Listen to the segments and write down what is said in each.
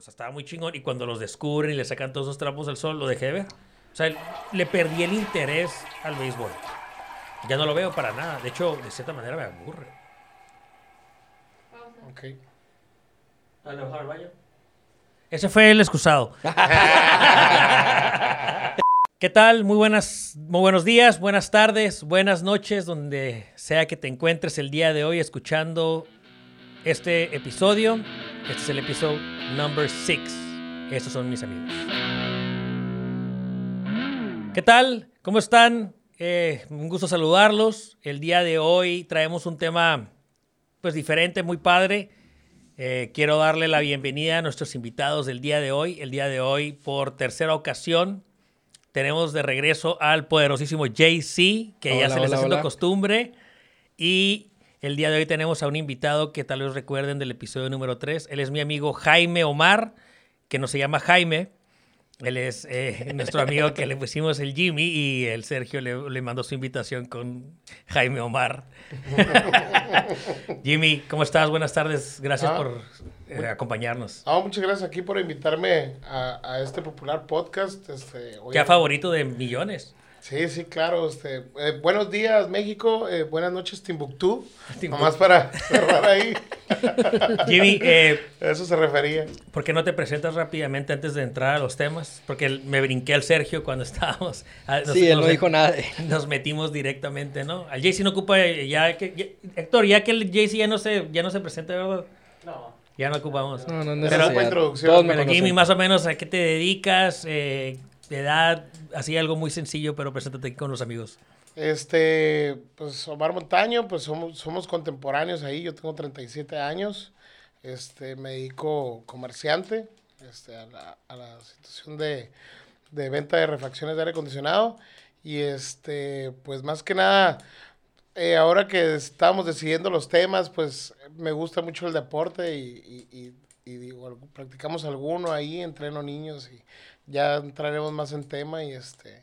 o sea, estaba muy chingón. Y cuando los descubren y le sacan todos esos trapos al sol, lo dejé de ver. O sea, le perdí el interés al béisbol. Ya no lo veo para nada. De hecho, de cierta manera me aburre. Ok. ¿A lo mejor baño? Ese fue el excusado. ¿Qué tal? Muy buenas, muy buenos días, buenas tardes, buenas noches, donde sea que te encuentres el día de hoy escuchando este episodio. Este es el episodio number 6. Estos son mis amigos. ¿Qué tal? ¿Cómo están? Eh, un gusto saludarlos. El día de hoy traemos un tema pues diferente, muy padre. Eh, quiero darle la bienvenida a nuestros invitados del día de hoy. El día de hoy, por tercera ocasión, tenemos de regreso al poderosísimo JC, que ya se les hola, está haciendo hola. costumbre. Y el día de hoy tenemos a un invitado que tal vez recuerden del episodio número 3. Él es mi amigo Jaime Omar, que no se llama Jaime. Él es eh, nuestro amigo que le pusimos el Jimmy y el Sergio le, le mandó su invitación con Jaime Omar. Jimmy, ¿cómo estás? Buenas tardes. Gracias Ah, por eh, acompañarnos. Ah, muchas gracias aquí por invitarme a, a este popular podcast. Este, hoy- Ya favorito de millones. Sí, sí, claro. Este, eh, buenos días, México. eh, buenas noches, Timbuktu. Timbuktu. Nomás para cerrar ahí. Jimmy, eh, A Eso se refería. ¿por qué no te presentas rápidamente antes de entrar a los temas? Porque me brinqué al Sergio cuando estábamos. ah, nos- Sí, él nos- no dijo nada. de- Nos metimos directamente, ¿no? Al JC no ocupa eh, ya que ya- Héctor, ya que el JC ya no se ya no se presenta, ¿verdad? No. Ya no ocupamos. No, no, no Pero- introducción, Todos me. Jimmy, más o menos, ¿a qué te dedicas? Eh, de edad, así algo muy sencillo, pero preséntate con los amigos. Este, pues Omar Montaño, pues somos, somos contemporáneos ahí. Yo tengo 37 años. Este, me dedico comerciante este, a, la, a la situación de, de venta de refacciones de aire acondicionado. Y este, pues más que nada, eh, ahora que estábamos decidiendo los temas, pues me gusta mucho el deporte y, y- y- y digo, practicamos alguno ahí, entreno niños y ya entraremos más en tema y este,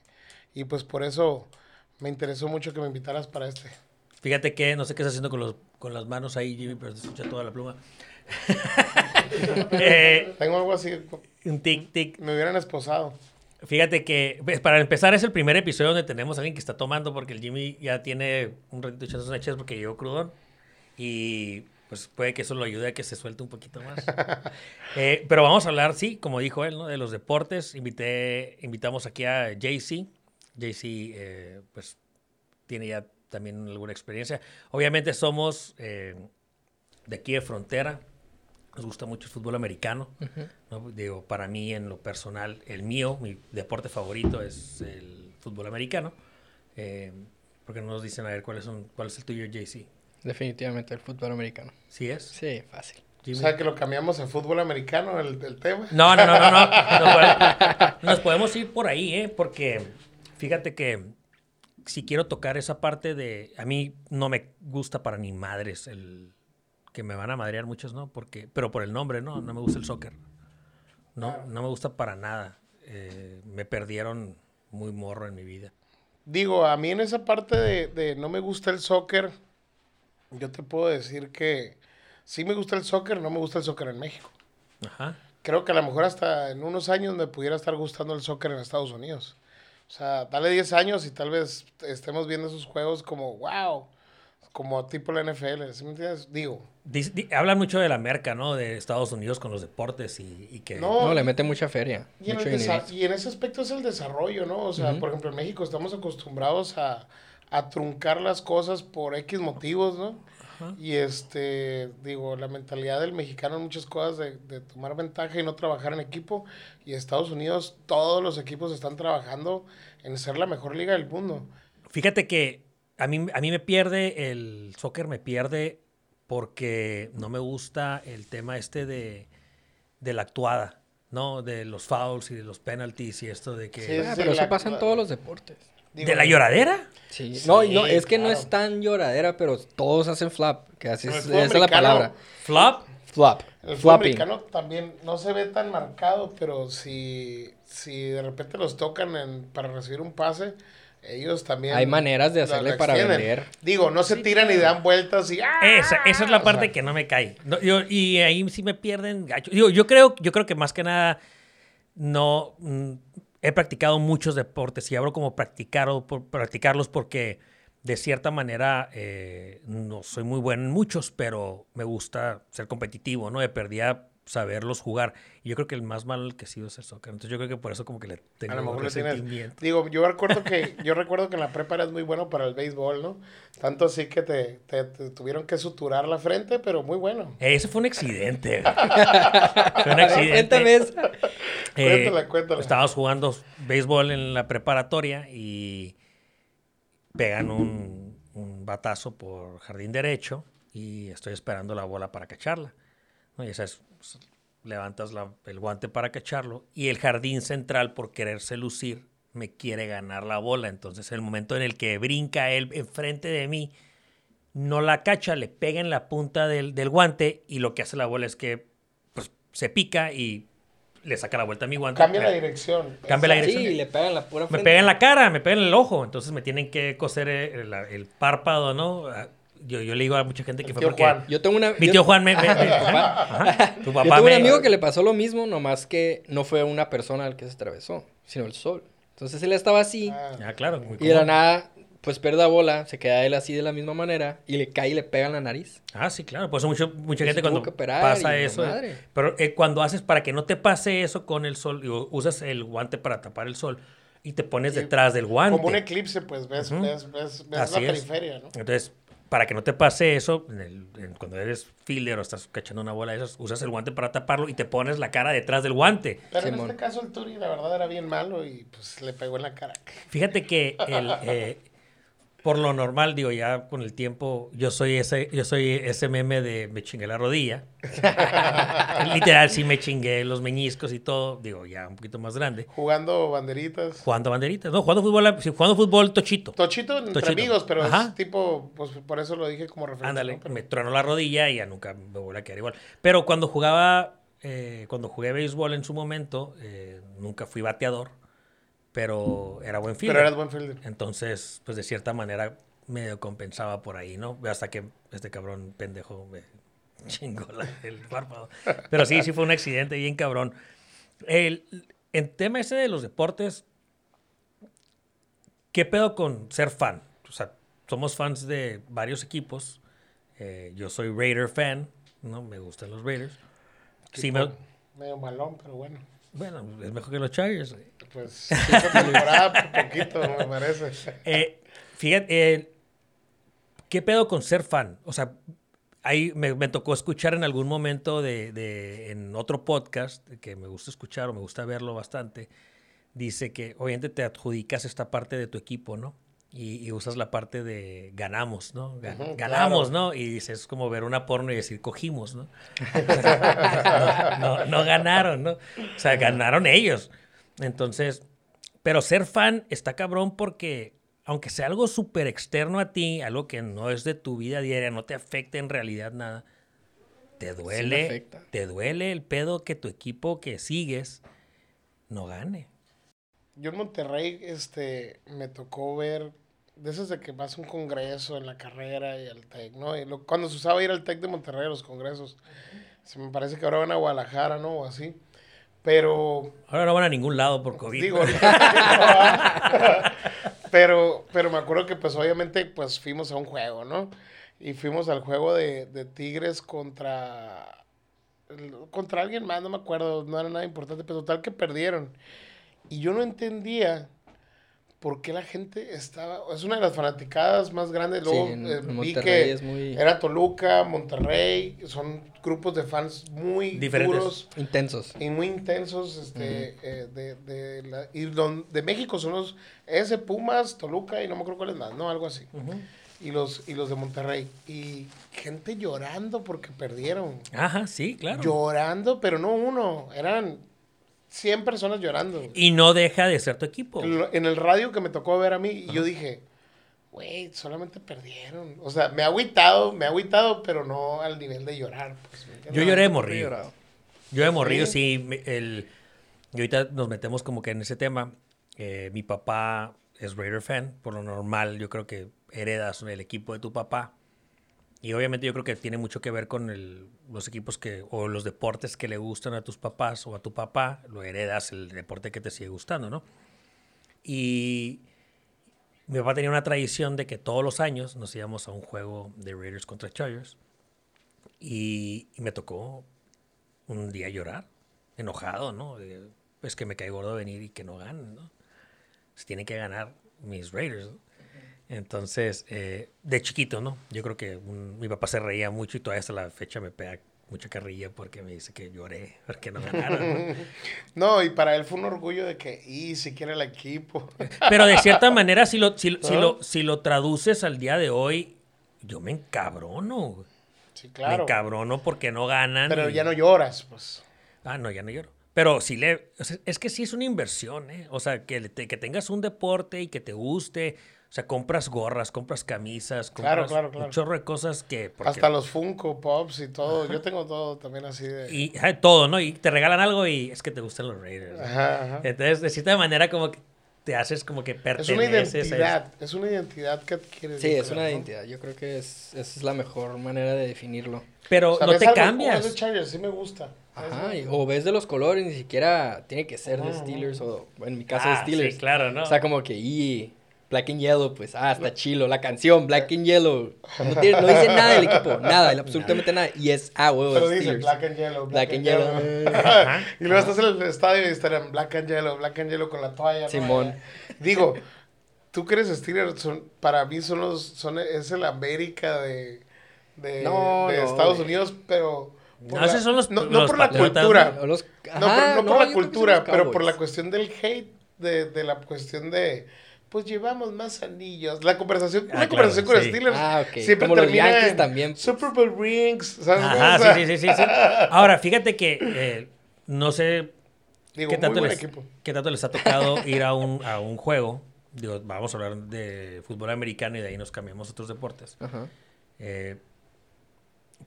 y pues por eso me interesó mucho que me invitaras para este. Fíjate que no sé qué estás haciendo con, los, con las manos ahí, Jimmy, pero se escucha toda la pluma. Eh, Tengo algo así, un tic, tic. me hubieran esposado. Fíjate que, pues, para empezar, es el primer episodio donde tenemos a alguien que está tomando, porque el Jimmy ya tiene un ratito echando unas porque llegó crudón. Y pues puede que eso lo ayude a que se suelte un poquito más. Eh, pero vamos a hablar, sí, como dijo él, ¿no? de los deportes. Invité, invitamos aquí a JC. JC, eh, pues, tiene ya también alguna experiencia. Obviamente somos eh, de aquí de frontera. Nos gusta mucho el fútbol americano. ¿no? Digo, para mí, en lo personal, el mío, mi deporte favorito es el fútbol americano. Eh, porque no nos dicen a ver cuáles son, cuál es el tuyo, JC. Definitivamente el fútbol americano. ¿Sí es? Sí, fácil. O Jimmy? sea que lo cambiamos a fútbol americano, el, el tema. No, no, no, no, no. Nos podemos, nos podemos ir por ahí, ¿eh? Porque fíjate que si quiero tocar esa parte de... A mí no me gusta para ni madres el... Que me van a madrear muchos, ¿no? Porque, pero por el nombre, ¿no? No me gusta el soccer. No, no me gusta para nada. Eh, me perdieron muy morro en mi vida. Digo, a mí en esa parte de, de no me gusta el soccer, yo te puedo decir que sí me gusta el soccer, no me gusta el soccer en México. Ajá. Creo que a lo mejor hasta en unos años me pudiera estar gustando el soccer en Estados Unidos. O sea, dale 10 años y tal vez estemos viendo esos juegos como, wow, como tipo la NFL, ¿sí me entiendes? Digo, Dice- di- hablan mucho de la merca, ¿no? De Estados Unidos con los deportes y, y que... No, No, le mete mucha feria. En, mucho y en ese aspecto es el desarrollo, ¿no? O sea, por ejemplo, en México estamos acostumbrados a, a truncar las cosas por X motivos, ¿no? Y este, digo, la mentalidad del mexicano en muchas cosas de, de tomar ventaja y no trabajar en equipo. Y Estados Unidos, todos los equipos están trabajando en ser la mejor liga del mundo. Fíjate que a mí, a mí me pierde el soccer, me pierde porque no me gusta el tema este de, de la actuada, ¿no? De los fouls y de los penalties y esto de que... Sí, Ah, sí, pero la- eso pasa en todos los deportes. Digo, ¿De la lloradera? Sí. Sí, no, es que no es tan lloradera, pero todos hacen flap. Que así es, esa la palabra. ¿Flop? Flop. El fútbol americano también no se ve tan marcado, pero si, si de repente los tocan en- para recibir un pase, ellos también. Hay maneras de hacerle para vender. Digo, no se tiran y dan vueltas y. ¡ah! Esa, esa es la O parte sea, que no me cae. No, yo- y ahí sí me pierden gacho. Digo, yo creo, yo creo que más que nada no mm, he practicado muchos deportes y hablo como practicar o practicarlos porque de cierta manera eh, no soy muy bueno en muchos, pero me gusta ser competitivo, ¿no? De perdida saberlos jugar. Y yo creo que el más malo que he sido es el soccer. Entonces yo creo que por eso como que le tengo A lo mejor le. Digo, yo recuerdo que yo recuerdo que en la prepa eras muy bueno para el béisbol, ¿no? Tanto así que te, te- te tuvieron que suturar la frente, pero muy bueno. Ese fue un accidente. fue un accidente. esa. Eh, Cuéntala, cuéntala. Estábamos jugando béisbol en la preparatoria y pegan un, un batazo por jardín derecho y estoy esperando la bola para cacharla. ¿no? Y sabes, pues, levantas la- el guante para cacharlo y el jardín central, por quererse lucir, me quiere ganar la bola. Entonces, el momento en el que brinca él enfrente de mí, no la cacha, le pega en la punta del, del guante y lo que hace la bola es que pues, se pica y le saca la vuelta a mi guante. Cambia la dirección. Cambia la dirección. Sí, le pegan la pura Me frente. pega en la cara, me pega en el ojo, entonces me tienen que coser el, el- el párpado, ¿no? Ah, Yo, yo le digo a mucha gente que El fue tío porque Juan. Yo tengo una... mi yo- tío Juan me... me- me- papá. Ajá, tu Yo papá tengo un me- amigo que le pasó lo mismo, nomás que no fue una persona al que se atravesó, sino el sol. Entonces él estaba así Ah, Ah, claro. muy y de la nada, pues pierde la bola, se queda él así de la misma manera y le cae y le pega en la nariz. Ah, sí, claro. Por eso mucho- mucha gente cuando pasa eso... madre. Pero eh, cuando haces, para que no te pase eso con el sol, digo, usas el guante para tapar el sol y te pones Sí, detrás del guante. Como un eclipse, pues ves, Ujú. ves, ves, ves Así la es. periferia, ¿no? Entonces, para que no te pase eso, en el- en- cuando eres fielder o estás cachando una bola de esas, usas el guante para taparlo y te pones la cara detrás del guante. Pero en este caso el Turi, la verdad, era bien malo y pues le pegó en la cara. Fíjate que el, eh, por lo normal, digo, ya con el tiempo, yo soy ese, yo soy ese meme de me chingué la rodilla. Literal, sí me chingué los meñiscos y todo, digo, ya un poquito más grande. Jugando banderitas. Jugando banderitas, no, jugando fútbol, sí, jugando fútbol tochito. Tochito entre Tochito. amigos, pero Ajá. es tipo, pues por eso lo dije como referencia. Ándale, ¿no? Pero- me tronó la rodilla y ya nunca me vuelve a quedar igual. Pero cuando jugaba, eh, cuando jugué béisbol en su momento, eh, nunca fui bateador, pero era buen fielder. Pero eras buen fielder. Entonces, pues de cierta manera medio compensaba por ahí, ¿no? Hasta que este cabrón pendejo me chingó la- el párpado. Pero sí, sí fue un accidente bien cabrón. El, en tema ese de los deportes, ¿qué pedo con ser fan? O sea, somos fans de varios equipos. Eh, yo soy Raider fan, ¿no? Me gustan los Raiders. Sí, me- Medio malón, pero bueno. bueno, es mejor que los Chargers. güey. Pues poquito, me parece. Eh, fíjate, eh, ¿qué pedo con ser fan? O sea, ahí me, me tocó escuchar en algún momento de, de- en otro podcast que me gusta escuchar o me gusta verlo bastante. Dice que obviamente te adjudicas esta parte de tu equipo, ¿no? Y, y usas la parte de ganamos, ¿no? Ga- Ujú, ganamos, claro. ¿no? Y dices, es como ver una porno y decir cogimos, ¿no? no, no, no ganaron, ¿no? O sea, ganaron ellos. Entonces, pero ser fan está cabrón porque, aunque sea algo súper externo a ti, algo que no es de tu vida diaria, no te afecta en realidad nada, te duele, te duele el pedo que tu equipo que sigues no gane. Yo en Monterrey, este, me tocó ver, de esos de que vas a un congreso en la carrera y al TEC, ¿no? Y lo- cuando se usaba ir al TEC de Monterrey a los congresos, se me parece que ahora van a Guadalajara, ¿no? O así. Pero, Ahora no van a ningún lado por COVID. digo, pero, pero me acuerdo que pues obviamente pues fuimos a un juego, ¿no? Y fuimos al juego de, de Tigres contra, contra alguien más, no me acuerdo, no era nada importante, pero total que perdieron. Y yo no entendía por qué la gente estaba. Es una de las fanaticadas más grandes. Sí, Luego en- eh, en vi que es muy- era Toluca, Monterrey. Son grupos de fans muy Diferentes. duros Intensos. y muy intensos. Este, eh, de, de, la- y don- de México son los S, Pumas, Toluca y no me acuerdo cuáles más, ¿no? Algo así. Y los, y los de Monterrey. Y gente llorando porque perdieron. Ajá, sí, claro. Llorando, pero no uno. Eran 100 personas llorando. Y no deja de ser tu equipo. En el radio que me tocó ver a mí, y yo dije, güey, solamente perdieron. O sea, me ha agüitado, me ha agüitado, pero no al nivel de llorar. pues. Yo lloré de llorado. Yo de morrillo, Sí. el, y ahorita nos metemos como que en ese tema. Eh, mi papá es Raider fan. Por lo normal, yo creo que heredas el equipo de tu papá. Y obviamente yo creo que tiene mucho que ver con los equipos que, o los deportes que le gustan a tus papás o a tu papá, lo heredas el deporte que te sigue gustando, ¿no? Y mi papá tenía una tradición de que todos los años nos íbamos a un juego de Raiders contra Chargers. Y, me tocó un día llorar, enojado, ¿no? Es que me cae gordo venir y que no ganen, ¿no? Se tienen que ganar mis Raiders. Entonces, eh, de chiquito, ¿no? Yo creo que un- mi papá se reía mucho y todavía hasta la fecha me pega mucha carrilla porque me dice que lloré porque no ganaron. ¿no? No, y para él fue un orgullo de que, y si quiere el equipo. Pero de cierta manera, si lo, si, si ¿Ah? lo, si lo traduces al día de hoy, yo me encabrono. Sí, Me claro. encabrono porque no ganan. Pero y- ya no lloras, pues. Ah, no, ya no lloro. Pero sí le... o sea, es que sí es una inversión, ¿eh? O sea, que, te- que tengas un deporte y que te guste. O sea, compras gorras, compras camisas, Claro, compras claro, claro. un chorro de cosas que... porque- Hasta los Funko Pops y todo. Yo tengo todo también así de. Y ajá, todo, ¿no? Y te regalan algo y es que te gustan los Raiders. ¿no? Ajá, ajá. Entonces, de cierta manera, como que te haces como que Es perteneces una a eso. identidad. Es una identidad que adquieres. Sí, es una ¿no? identidad. Yo creo que es, esa es la mejor manera de definirlo. Pero O sea, no te algo, "Oh, cambias. es de Chargers, sí me gusta. Ajá, Es- y- o ves de los colores, ni siquiera tiene que ser de Steelers o en mi caso de Ah, Steelers. sí, claro, ¿no? O sea, como que, y Black and Yellow, pues, ah, está chilo. La canción, Black and Yellow. No, tiene- no dice nada del equipo, nada, absolutamente nada. Y es, ah, huevo, Pero dice. Black and Yellow. Black and Yellow. Ajá. y luego estás en el estadio y estarán Black and Yellow, Black and Yellow con la toalla. ¿no? Simón. Digo, tú que eres Steelers, son, para mí son los, son, es el América de, de, No, de no, Estados. Unidos, pero... No, esos son los- no, no los por la cultura. Los- No, ajá, por, no por la cultura, pero por la cuestión del hate, de, de la cuestión de, pues llevamos más anillos. La conversación, Ah, una claro, conversación con sí. Steelers Ah, ok. siempre Como los termina Yankees en también, pues. Super Bowl rings, ¿sabes? Ajá, O sea, sí, sí, sí, sí. Ahora, fíjate que eh, no sé Digo, qué tanto, les, qué tanto les ha tocado ir a un, a un juego. Digo, vamos a hablar de fútbol americano y de ahí nos cambiamos a otros deportes. Ajá. Eh,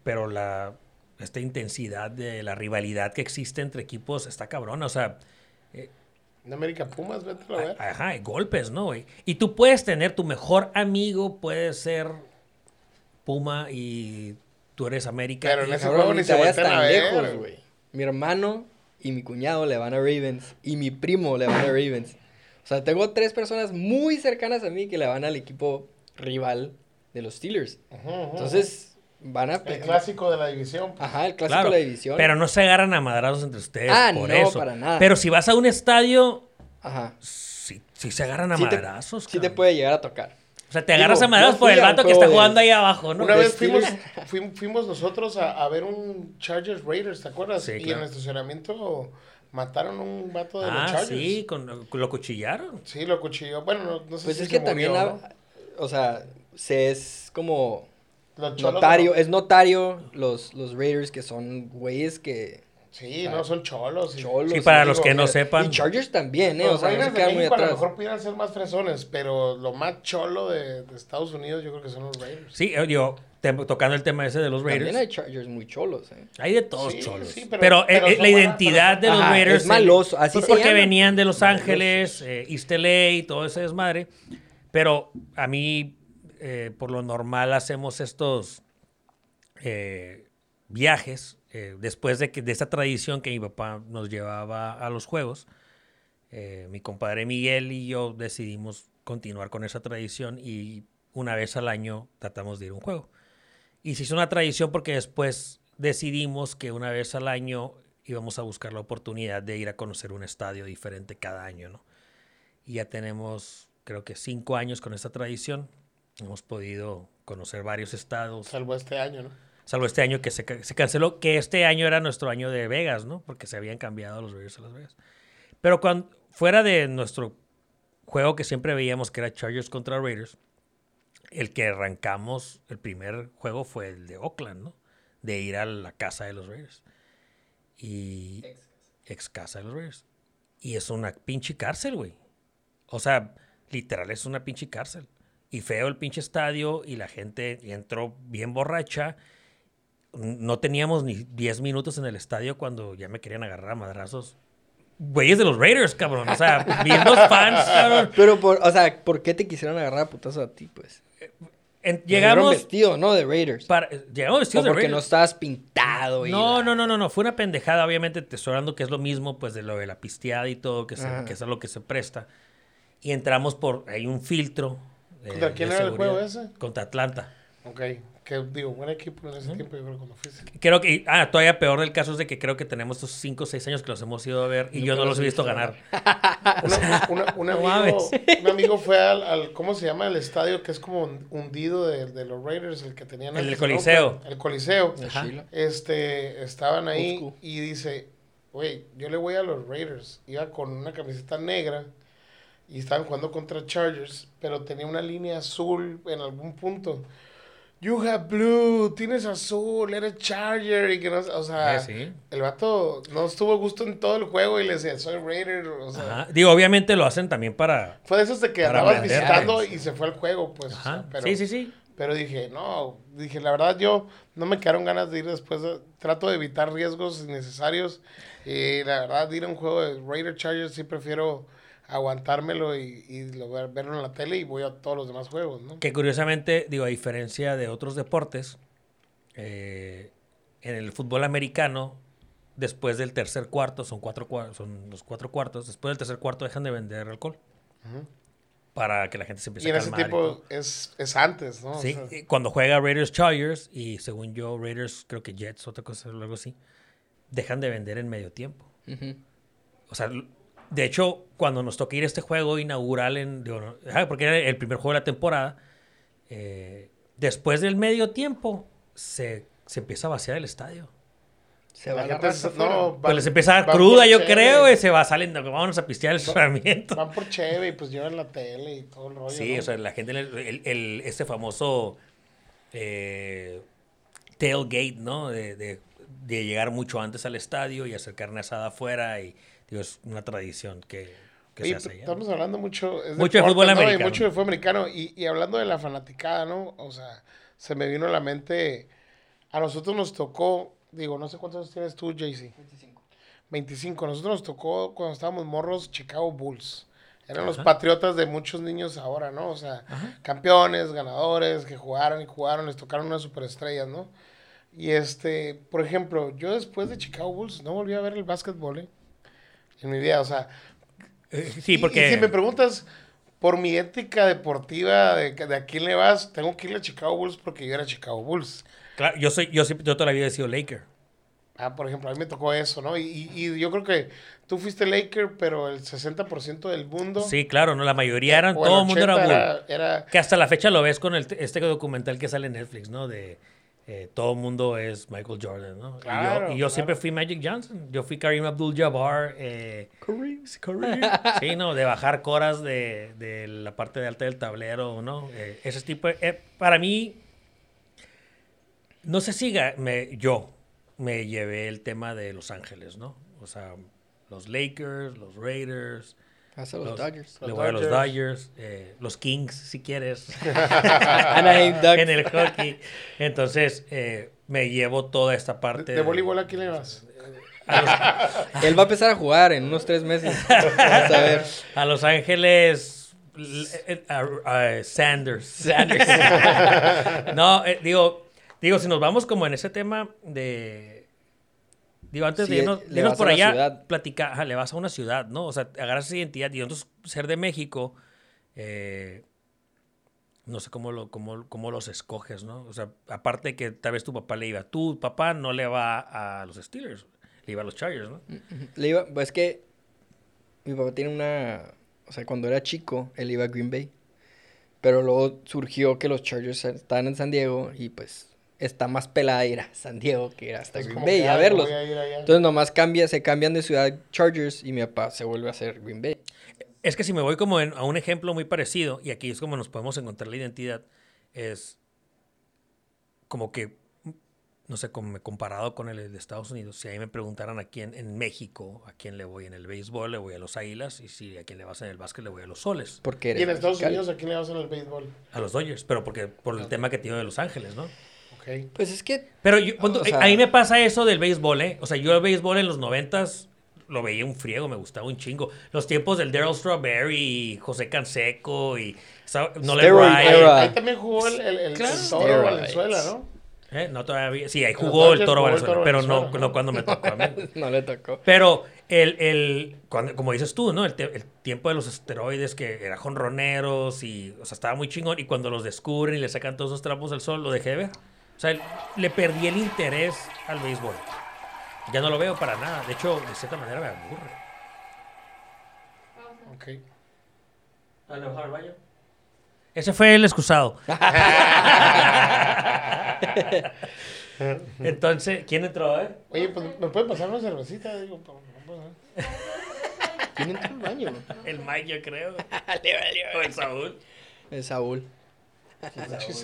pero la, esta intensidad de la rivalidad que existe entre equipos está cabrona. O sea, En América Pumas, vete a ver. Ajá, hay golpes, ¿no, güey? Y tú puedes tener tu mejor amigo, puede ser Puma y tú eres América. Pero en y- ese Cabrón, juego ni se voltean a tan ver. lejos, güey. Mi hermano y mi cuñado le van a Ravens. Y mi primo le van a Ravens. O sea, tengo tres personas muy cercanas a mí que le van al equipo rival de los Steelers. Ujú. Entonces, van a... el clásico de la división. Ajá, el clásico Claro, de la división. Pero no se agarran a madrazos entre ustedes Ah, por no, eso. para nada. Pero si vas a un estadio, Ajá. sí, sí se agarran a Sí te, madrazos. sí te puede llegar a tocar. O sea, te agarras Digo, a madrazos por el vato que está de- jugando ahí abajo, ¿no? Una vez fuimos, fuimos nosotros a, a ver un Chargers Raiders, ¿te acuerdas? Sí, y claro. en el estacionamiento mataron a un vato de los Ah, Chargers. sí, con, lo cuchillaron. Sí, lo cuchilló. Bueno, no, no sé Pues si es se que también, o sea, se es como. Los notario, no- es notario los, los Raiders que son güeyes que... Sí, no, son cholos. y- Cholos, Sí, para los digo, que no sepan. Y Chargers también, ¿eh? Los O sea, no Raiders se quedan muy a lo mejor pudieran ser más fresones, pero lo más cholo de, de Estados Unidos yo creo que son los Raiders. Sí, eh, te- tocando el tema ese de los Raiders. También hay Chargers muy cholos, ¿eh? Hay de todos Sí, cholos. sí, pero pero- eh, pero eh, la identidad de los Ajá, Raiders. es maloso, así se porque llama. venían de Los. Ángeles, eh, East LA y todo ese desmadre. Pero a mí, eh, por lo normal, hacemos estos eh, viajes eh, después de, que, de esta tradición que mi papá nos llevaba a los juegos. mi compadre Miguel y yo decidimos continuar con esa tradición y una vez al año tratamos de ir a un juego. Y se hizo una tradición porque después decidimos que una vez al año íbamos a buscar la oportunidad de ir a conocer un estadio diferente cada año, ¿no? Y ya tenemos, creo que cinco años con esta tradición. Hemos podido conocer varios estados, Salvo este año, ¿no? salvo este año que se, se canceló, que este año era nuestro año de Vegas, ¿no? Porque se habían cambiado los Raiders a Las Vegas. Pero cuando, fuera de nuestro juego que siempre veíamos, que era Chargers contra Raiders, el que arrancamos, el primer juego fue el de Oakland, ¿no? De ir a la casa de los Raiders. Y ex casa de los Raiders. Y es una pinche cárcel, güey. O sea, literal es una pinche cárcel. Y feo el pinche estadio y la gente entró bien borracha. No teníamos ni 10 minutos en el estadio cuando ya me querían agarrar a madrazos güeyes de los Raiders, cabrón. O sea, bien los fans, cabrón. Pero, por, o sea, ¿por qué te quisieron agarrar a putazo a ti, pues? En- Llegaron llegamos, vestido, ¿no? De Raiders. para, llegamos O vestidos de porque no Raiders. estabas pintado y... No, la- no, no, no, no, fue una pendejada, obviamente te estoy hablando que es lo mismo, pues de lo de la pisteada y todo, que, se- que es a lo que se presta. Y entramos por, hay un filtro. ¿Contra quién de era el juego ese? Contra Atlanta. Ok, que digo, buen equipo en ese tiempo, yo creo, cuando fuiste. Creo que, ah, todavía peor del caso es de que creo que tenemos estos 5 o 6 años que los hemos ido a ver y yo no los he visto ganar. Una- una- un, No amigo, un amigo fue al, al- ¿cómo se llama? El estadio que es como hun- hundido de, de los Raiders, el que tenían El ¿no? Coliseo. El Coliseo. Ajá. Este, estaban ahí y dice, güey, yo le voy a los Raiders. Iba con una camiseta negra y estaban jugando contra Chargers, pero tenía una línea azul en algún punto. You have blue, tienes azul, eres Charger y que no, o sea, Eh, sí. el vato no estuvo a gusto en todo el juego y le decía, soy Raider, o sea, Ajá. Digo, obviamente lo hacen también para... fue de esos de que andabas visitando y se fue al juego, pues, o Ajá. sea, pero, Sí, sí, sí. pero dije, no, dije, la verdad yo no me quedaron ganas de ir después, de- trato de evitar riesgos innecesarios y la verdad ir a un juego de Raider Chargers sí prefiero aguantármelo y, y lo ver- verlo en la tele y voy a todos los demás juegos, ¿no? Que curiosamente, digo, a diferencia de otros deportes, eh, en el fútbol americano, después del tercer cuarto, son, cuatro, cua- son los cuatro cuartos, después del tercer cuarto dejan de vender alcohol. Para que la gente se empiece Y a ese calmar. y tiempo todo. es, es antes, ¿no? O Sí, sea, cuando juega Raiders Chargers y según yo Raiders, creo que Jets, otra cosa, algo así, dejan de vender en medio tiempo. O sea, de hecho, cuando nos toca ir a este juego inaugural, en, digo, ajá, porque era el primer juego de la temporada, eh, después del medio tiempo se, se empieza a vaciar el estadio. Se va la gente no, Pues van- les empieza a dar cruda, yo cheve, creo, y se va, salen, vámonos a pistear el estacionamiento. Van por Cheve y pues llevan la tele y todo el rollo. Sí, ¿no? o sea, la gente, el, el- el- este famoso eh, tailgate, ¿no? De, de- de llegar mucho antes al estadio y hacer carne asada afuera, y digo, es una tradición que, que Oye, se hace estamos hablando mucho, es Mucho de fútbol ¿no? Y americano. mucho de fútbol americano. Y, y hablando de la fanaticada, ¿no? O sea, se me vino a la mente, a nosotros nos tocó, digo, no sé cuántos años tienes tú, JC. 25. A nosotros nos tocó cuando estábamos morros Chicago Bulls. Eran los patriotas de muchos niños ahora, ¿no? O sea, campeones, ganadores, que jugaron y jugaron, les tocaron unas superestrellas, ¿no? Y este, por ejemplo, yo después de Chicago Bulls no volví a ver el básquetbol, ¿eh? En mi vida, o sea, Eh, y- Sí, y porque... si me preguntas por mi ética deportiva de, de a quién le vas, tengo que irle a Chicago Bulls porque yo era Chicago Bulls. Claro, yo soy, yo siempre, yo toda la vida he sido Laker. Ah, por ejemplo, a mí me tocó eso, ¿no? Y, y- y yo creo que tú fuiste Laker, pero el 60% del mundo. Sí, claro, no, la mayoría eran, o el todo el mundo era 80 Bull. era- era- Que hasta la fecha lo ves con el, este documental que sale en Netflix, ¿no? De eh, todo el mundo es Michael Jordan, ¿no? Y yo- Claro, y yo, claro. siempre fui Magic Johnson. Yo fui Kareem Abdul-Jabbar. Eh, sí, ¿no? De bajar coras de, de la parte de alta del tablero, ¿no? Eh, ese tipo... eh, para mí, no sé si me, yo me llevé el tema de Los Ángeles, ¿no? O sea, los Lakers, los Raiders... Hasta los Los- Dodgers. Le Los voy a los Dodgers. Eh, los Kings, si quieres. En el hockey. Entonces, eh, me llevo toda esta de, parte. de voleibol a quién le vas? Los, Él va a empezar a jugar en unos tres meses. Vamos a ver. a Los Ángeles. l- eh, a- a Sanders. Sanders. no, eh, digo, digo, si nos vamos como en ese tema de. Digo, antes Sí, de irnos, le de irnos por allá, platicar, ajá, le vas a una ciudad, ¿no? O sea, agarras esa identidad y nosotros ser de México, eh, no sé cómo, lo, cómo, cómo los escoges, ¿no? O sea, aparte que tal vez tu papá le iba, tu papá no le va a los Steelers, le iba a los Chargers, ¿no? Le iba, pues es que mi papá tiene una, o sea, cuando era chico, él iba a Green Bay. Pero luego surgió que los Chargers estaban en San Diego y pues está más pelada ir a San Diego que ir hasta Green Bay a verlos. voy a ir allá. Entonces nomás cambia, se cambian de ciudad Chargers y mi papá se vuelve a hacer Green Bay. Es que si me voy como en- a un ejemplo muy parecido, y aquí es como nos podemos encontrar la identidad, es como que, no sé, como me- comparado con el de Estados Unidos, si ahí me preguntaran a quién en México, a quién le voy en el béisbol, le voy a los Águilas, y si a quién le vas en el básquet, le voy a los Soles, Porque y en Estados mexicano. Unidos, ¿a quién le vas en el béisbol? a los Dodgers, pero porque por el tema que tiene de Los Ángeles, ¿no? Pues es que Pero yo, punto- O sea- a mí me pasa eso del béisbol, ¿eh? O sea, yo el béisbol en los noventas lo veía un friego, me gustaba un chingo. Los tiempos del Daryl Strawberry, José Canseco y Ryan. era. Ahí también jugó el, el, el Claro. Toro. Valenzuela, ¿no? ¿Eh? No todavía. Sí, ahí jugó el Toro jugó el Valenzuela, Toro pero no, no ¿no? cuando me tocó a mí. no le tocó. Pero el, el cuando, como dices tú, ¿no? El, te- el tiempo de los esteroides que era jonroneros y, o sea, estaba muy chingón. Y cuando los descubren y le sacan todos esos trapos al sol, lo dejé de ver. O sea, le perdí el interés al béisbol. Ya no lo veo para nada. De hecho, de cierta manera me aburre. Ok. Ese fue el excusado. Entonces, ¿quién entró, eh? Oye, pues, ¿me puede pasar una cervecita? Digo, pa- ¿Quién entró al baño? El Mike, yo creo. O el Saúl. Es Saúl.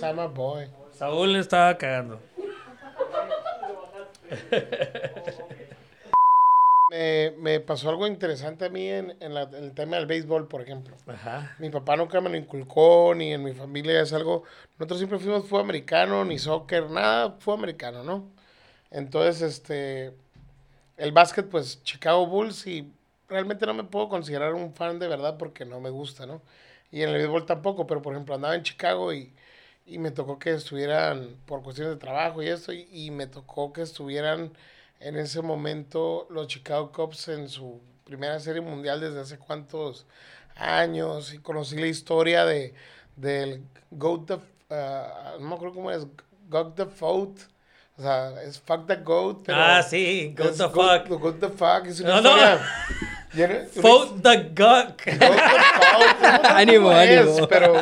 I'm a boy. Saúl le estaba cagando. Me, me pasó algo interesante a mí en, en la- en el tema del béisbol, por ejemplo. Ajá. Mi papá nunca me lo inculcó, ni en mi familia es algo. Nosotros siempre fuimos fútbol americano, ni soccer, nada fútbol americano, ¿no? Entonces, este. El básquet, pues Chicago Bulls, y realmente no me puedo considerar un fan de verdad porque no me gusta, ¿no? Y en el béisbol tampoco, pero por ejemplo andaba en Chicago y, y me tocó que estuvieran por cuestiones de trabajo y eso, y, y me tocó que estuvieran en ese momento los Chicago Cubs en su primera serie mundial desde hace cuántos años y conocí la historia de del Goat the uh, no me acuerdo cómo es Goat the Foat o sea es Fuck the Goat pero ah, sí. Go es the Goat- fuck. Goat the Fuck es una No, no. historia Vote the. Goat no Ánimo, ánimo. es, pero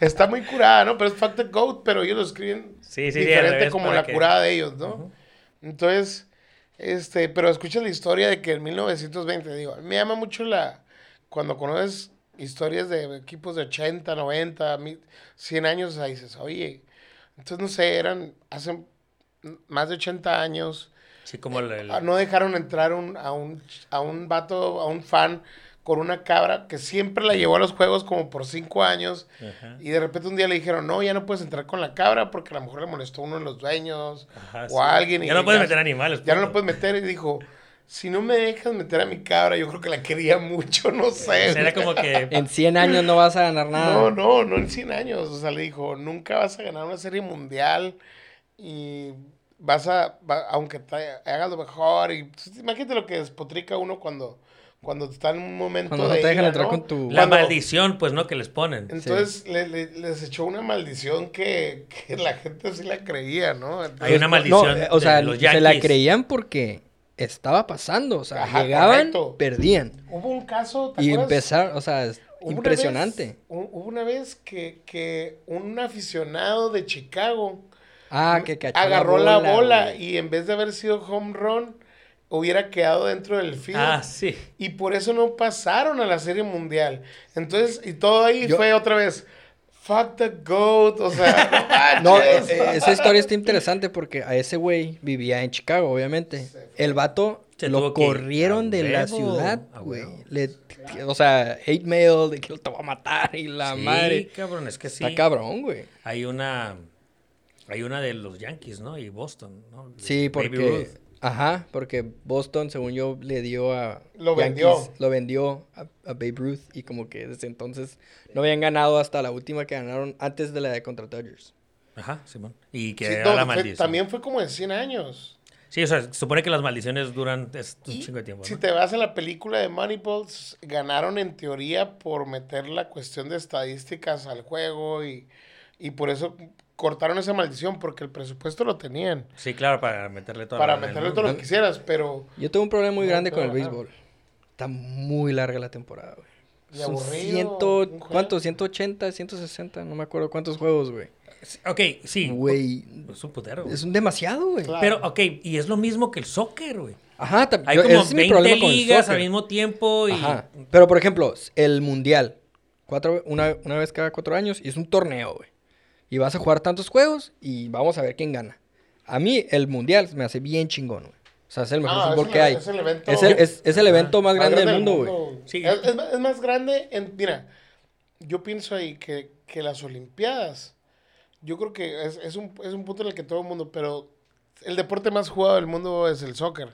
está muy curada no pero es Fuck the Goat pero ellos lo escriben Sí, sí, sí, diferente revés como la que- curada de ellos no entonces este, pero escucha la historia de que en 1920, digo, me llama mucho la, cuando conoces historias de equipos de 80, 90, mil- 100 años, ahí dices, oye, entonces no sé, eran hace más de 80 años, Sí, como el... el- ah, no dejaron entrar un, a, un, a un vato, a un fan con una cabra que siempre la llevó a los juegos como por 5 años Ajá. y de repente un día le dijeron, no, ya no puedes entrar con la cabra porque a lo mejor le molestó a uno de los dueños Ajá, o sí. a alguien. y Ya no puedes ya- meter animales. ya no lo puedes meter y dijo, si no me dejas meter a mi cabra, yo creo que la quería mucho, no sé. Será como que... En 100 años no vas a ganar nada. No, no, no en 100 años. O sea, le dijo, nunca vas a ganar una serie mundial y vas a, va- aunque te hagas lo mejor. Y pues, imagínate lo que despotrica uno cuando, cuando está en un momento Cuando no de te dejan ira, entrar ¿no? con tu- La Cuando- maldición, pues, ¿no? Que les ponen. Entonces le- le- les echó una maldición que, que la gente sí la creía, ¿no? Hay una maldición eh, o sea, de los se la creían porque estaba pasando. O sea, Ajá, llegaban, correcto. perdían. Hubo un caso, ¿te Y empezaron, o sea, es Hubo una impresionante. vez- hu- hubo una vez que, que un aficionado de Chicago Ah, que cachó agarró la bola, y en vez de haber sido home run, hubiera quedado dentro del field. Ah, sí. Y por eso no pasaron a la Serie Mundial. Entonces, y todo ahí Yo- fue otra vez, fuck the goat, o sea, No, eh, eh, esa historia está interesante porque a ese güey vivía en Chicago, obviamente. El vato Se lo corrieron de la ciudad, a güey. O sea, hate mail de que lo te va a matar y la sí, madre. cabrón, es que sí. Está cabrón, güey. Hay una... Hay una de los Yankees, ¿no? Y Boston, ¿no? Sí, Baby porque... Ajá, porque Boston, según yo, le dio a... Lo vendió. Lo vendió a, a Babe Ruth y como que desde entonces no habían ganado hasta la última que ganaron antes de la de contra Dodgers. Ajá, Simón. Y que Sí, era no, la fue- maldición. también fue como de 100 años. Sí, o sea, se supone que las maldiciones duran es un chingo de tiempo, Si te vas a la película de Moneyball, s- ganaron en teoría por meter la cuestión de estadísticas al juego y, y por eso cortaron esa maldición porque el presupuesto lo tenían Sí, claro, para meterle todo para meterle todo lo que quisieras, pero Yo tengo un problema muy No, grande con el béisbol. Está muy larga la temporada, güey. Y Son aburrido, ciento, un juego. ¿cuántos? 180, 160, no me acuerdo cuántos juegos, güey. Ok, sí. Güey, Es un putero. güey. es un demasiado, güey. Claro. Pero, ok, y es lo mismo que el soccer, güey. Ajá, tam- Hay yo- como ese es mi 20 problema con el ligas al mismo tiempo y... Ajá. Pero, por ejemplo, el mundial, cuatro, una, una vez cada cuatro años, y es un torneo, güey. Y vas a jugar tantos juegos y vamos a ver quién gana. A mí, el mundial me hace bien chingón, güey. O sea, es el mejor Ah, fútbol es que hay. es el evento- Es el, es- es el evento más grande del mundo, güey. Sí. Es, es más- es más grande, en, mira, yo pienso ahí que, que las Olimpiadas, yo creo que es, es un, es un punto en el que todo el mundo, pero el deporte más jugado del mundo es el soccer.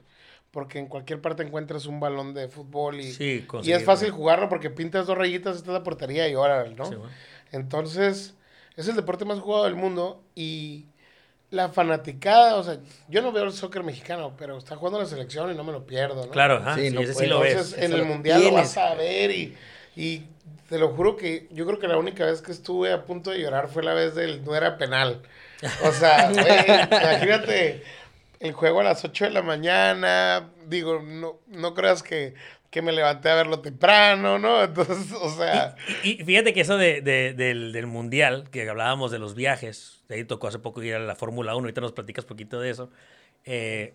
porque en cualquier parte encuentras un balón de fútbol y, Sí, y es fácil jugarlo porque pintas dos rayitas, esta es la portería y órale, ¿no? Sí, bueno. Entonces, es el deporte más jugado del mundo y la fanaticada, o sea, yo no veo el soccer mexicano, pero está jugando la selección y no me lo pierdo, ¿no? Claro, ajá, Sí, sí, no ese sí puede. lo ves. Entonces, en Eso el lo mundial lo vas a ver y, y te lo juro que yo creo que la única vez que estuve a punto de llorar fue la vez del no era penal. O sea, imagínate el juego a las 8 de la mañana, digo, no, no creas que, que me levanté a verlo temprano, ¿no? Entonces, o sea, Y, y fíjate que eso de, de- del, del mundial, que hablábamos de los viajes, de ahí tocó hace poco ir a la Fórmula 1, ahorita nos platicas poquito de eso. eh,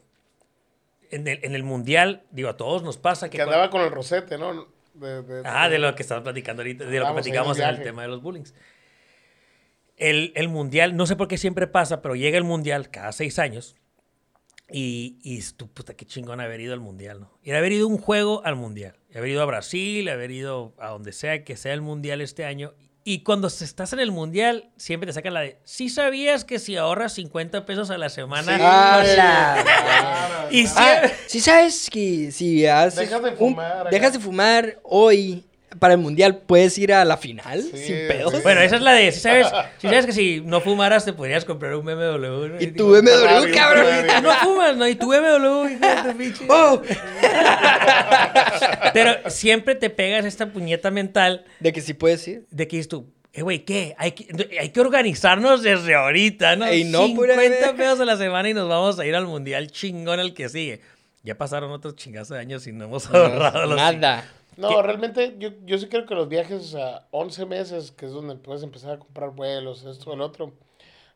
en, el, en el mundial, digo, a todos nos pasa que... que cuando- andaba con el rosete, ¿no? De, Ah, de lo que estamos platicando ahorita, de lo que en platicamos el en el tema de los bullings. El, el mundial, no sé por qué siempre pasa, pero llega el mundial cada seis años. Y, y tu puta, qué chingón haber ido al mundial, ¿no? Y haber ido un juego al mundial. Y haber ido a Brasil, haber ido a donde sea que sea el mundial este año. Y cuando estás en el mundial, siempre te sacan la de, ¿sí sabías que si ahorras 50 pesos a la semana? Sí. ¡Hala! Claro, Y claro. Ah, si sabes que si haces Dejas de un- fumar acá. dejas de fumar hoy para el mundial, puedes ir a la final Sí, sin pedos. sí. Bueno, esa es la de, si sabes, si sabes que si no fumaras te podrías comprar un BMW. ¿no? Y tu BMW, Ferrari, cabrón. Ferrari. No fumas, ¿no? Y tu BMW, hijo de tu pinche- Oh, Pero siempre te pegas esta puñeta mental de que sí puedes ir. de que dices tú, eh, güey, ¿qué? Hay que, hay que organizarnos desde ahorita, ¿no? Ey, no, pura 50 verga. pesos a la semana y nos vamos a ir al mundial chingón el que sigue. Ya pasaron otros chingazos de años y no hemos ahorrado los Nada. No, ¿Qué? realmente yo, yo sí creo que los viajes a 11 meses, que es donde puedes empezar a comprar vuelos, esto, el otro,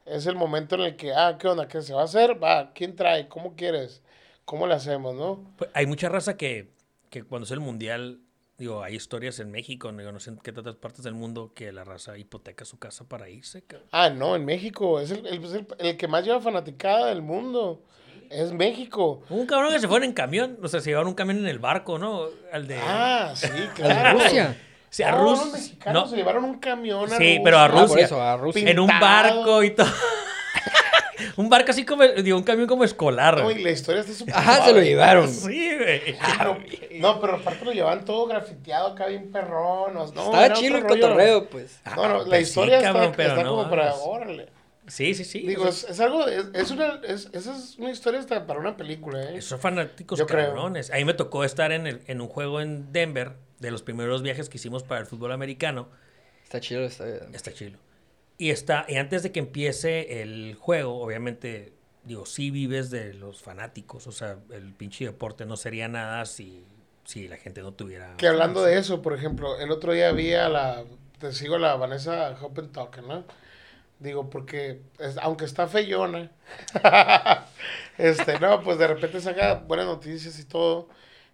es el momento en el que, ah, ¿qué onda? ¿Qué se va a hacer? Va, ¿quién trae? ¿Cómo quieres? ¿Cómo le hacemos, no? Pues, Hay mucha raza que, que cuando es el mundial, digo, hay historias en México, digo, no sé en qué otras partes del mundo, que la raza hipoteca su casa para irse, cabrón. Ah, no, en México, es el, el- es el- el que más lleva fanaticada del mundo. Es México. Hubo un cabrón que se fueron en camión, o sea, se llevaron un camión en el barco, ¿no? Al de... Ah, sí, ¿A claro. Rusia? Sí, a No, Rus- los mexicanos no. se llevaron un camión a Sí, pero a Ah, por Rusia. eso, a Rusia. en un barco y todo. un barco así como, digo, un camión como escolar. No, y la historia está súper Ajá, se lo llevaron. Sí, güey. Claro. No, pero aparte lo llevaban todo grafiteado acá bien perrón. No, Estaba chido el cotorreo, pues. No, no, la Pues sí, historia está, cabrón, pero está no como para, órale. Sí, sí, sí. Digo, o es, sea, es algo, es, es una, es, esa es una historia hasta para una película, ¿eh? Son fanáticos Yo creo. cabrones. A mí me tocó estar en, el- en un juego en Denver, de los primeros viajes que hicimos para el fútbol americano. Está chido. Está... Está chilo. Y, está, y antes de que empiece el juego, obviamente, digo, sí vives de los fanáticos. O sea, el pinche deporte no sería nada si, si la gente no tuviera... Que hablando de eso, por ejemplo, el otro día vi a la, te sigo a la Vanessa Hoppentucker, ¿no? Digo, porque es- aunque está feyona, este, no, pues de repente saca buenas noticias y todo.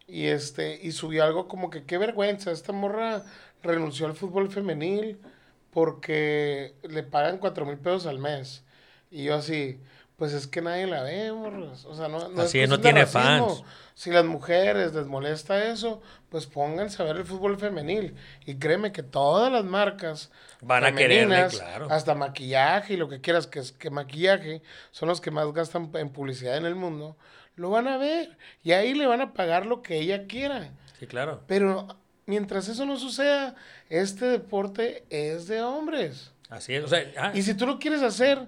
Y este, y subió algo como que qué vergüenza, esta morra renunció al fútbol femenil porque le pagan cuatro mil pesos al mes. Y yo así, pues es que nadie la ve, morros. O sea, no, no Así es, no tiene racismo. fans. Si las mujeres les molesta eso, pues pónganse a ver el fútbol femenil. Y créeme que todas las marcas Van a quererle, claro. hasta maquillaje y lo que quieras, que es que maquillaje son los que más gastan en publicidad en el mundo, lo van a ver. Y ahí le van a pagar lo que ella quiera. Sí, claro. Pero mientras eso no suceda, este deporte es de hombres. Así es. O sea, ah, Y si tú lo quieres hacer,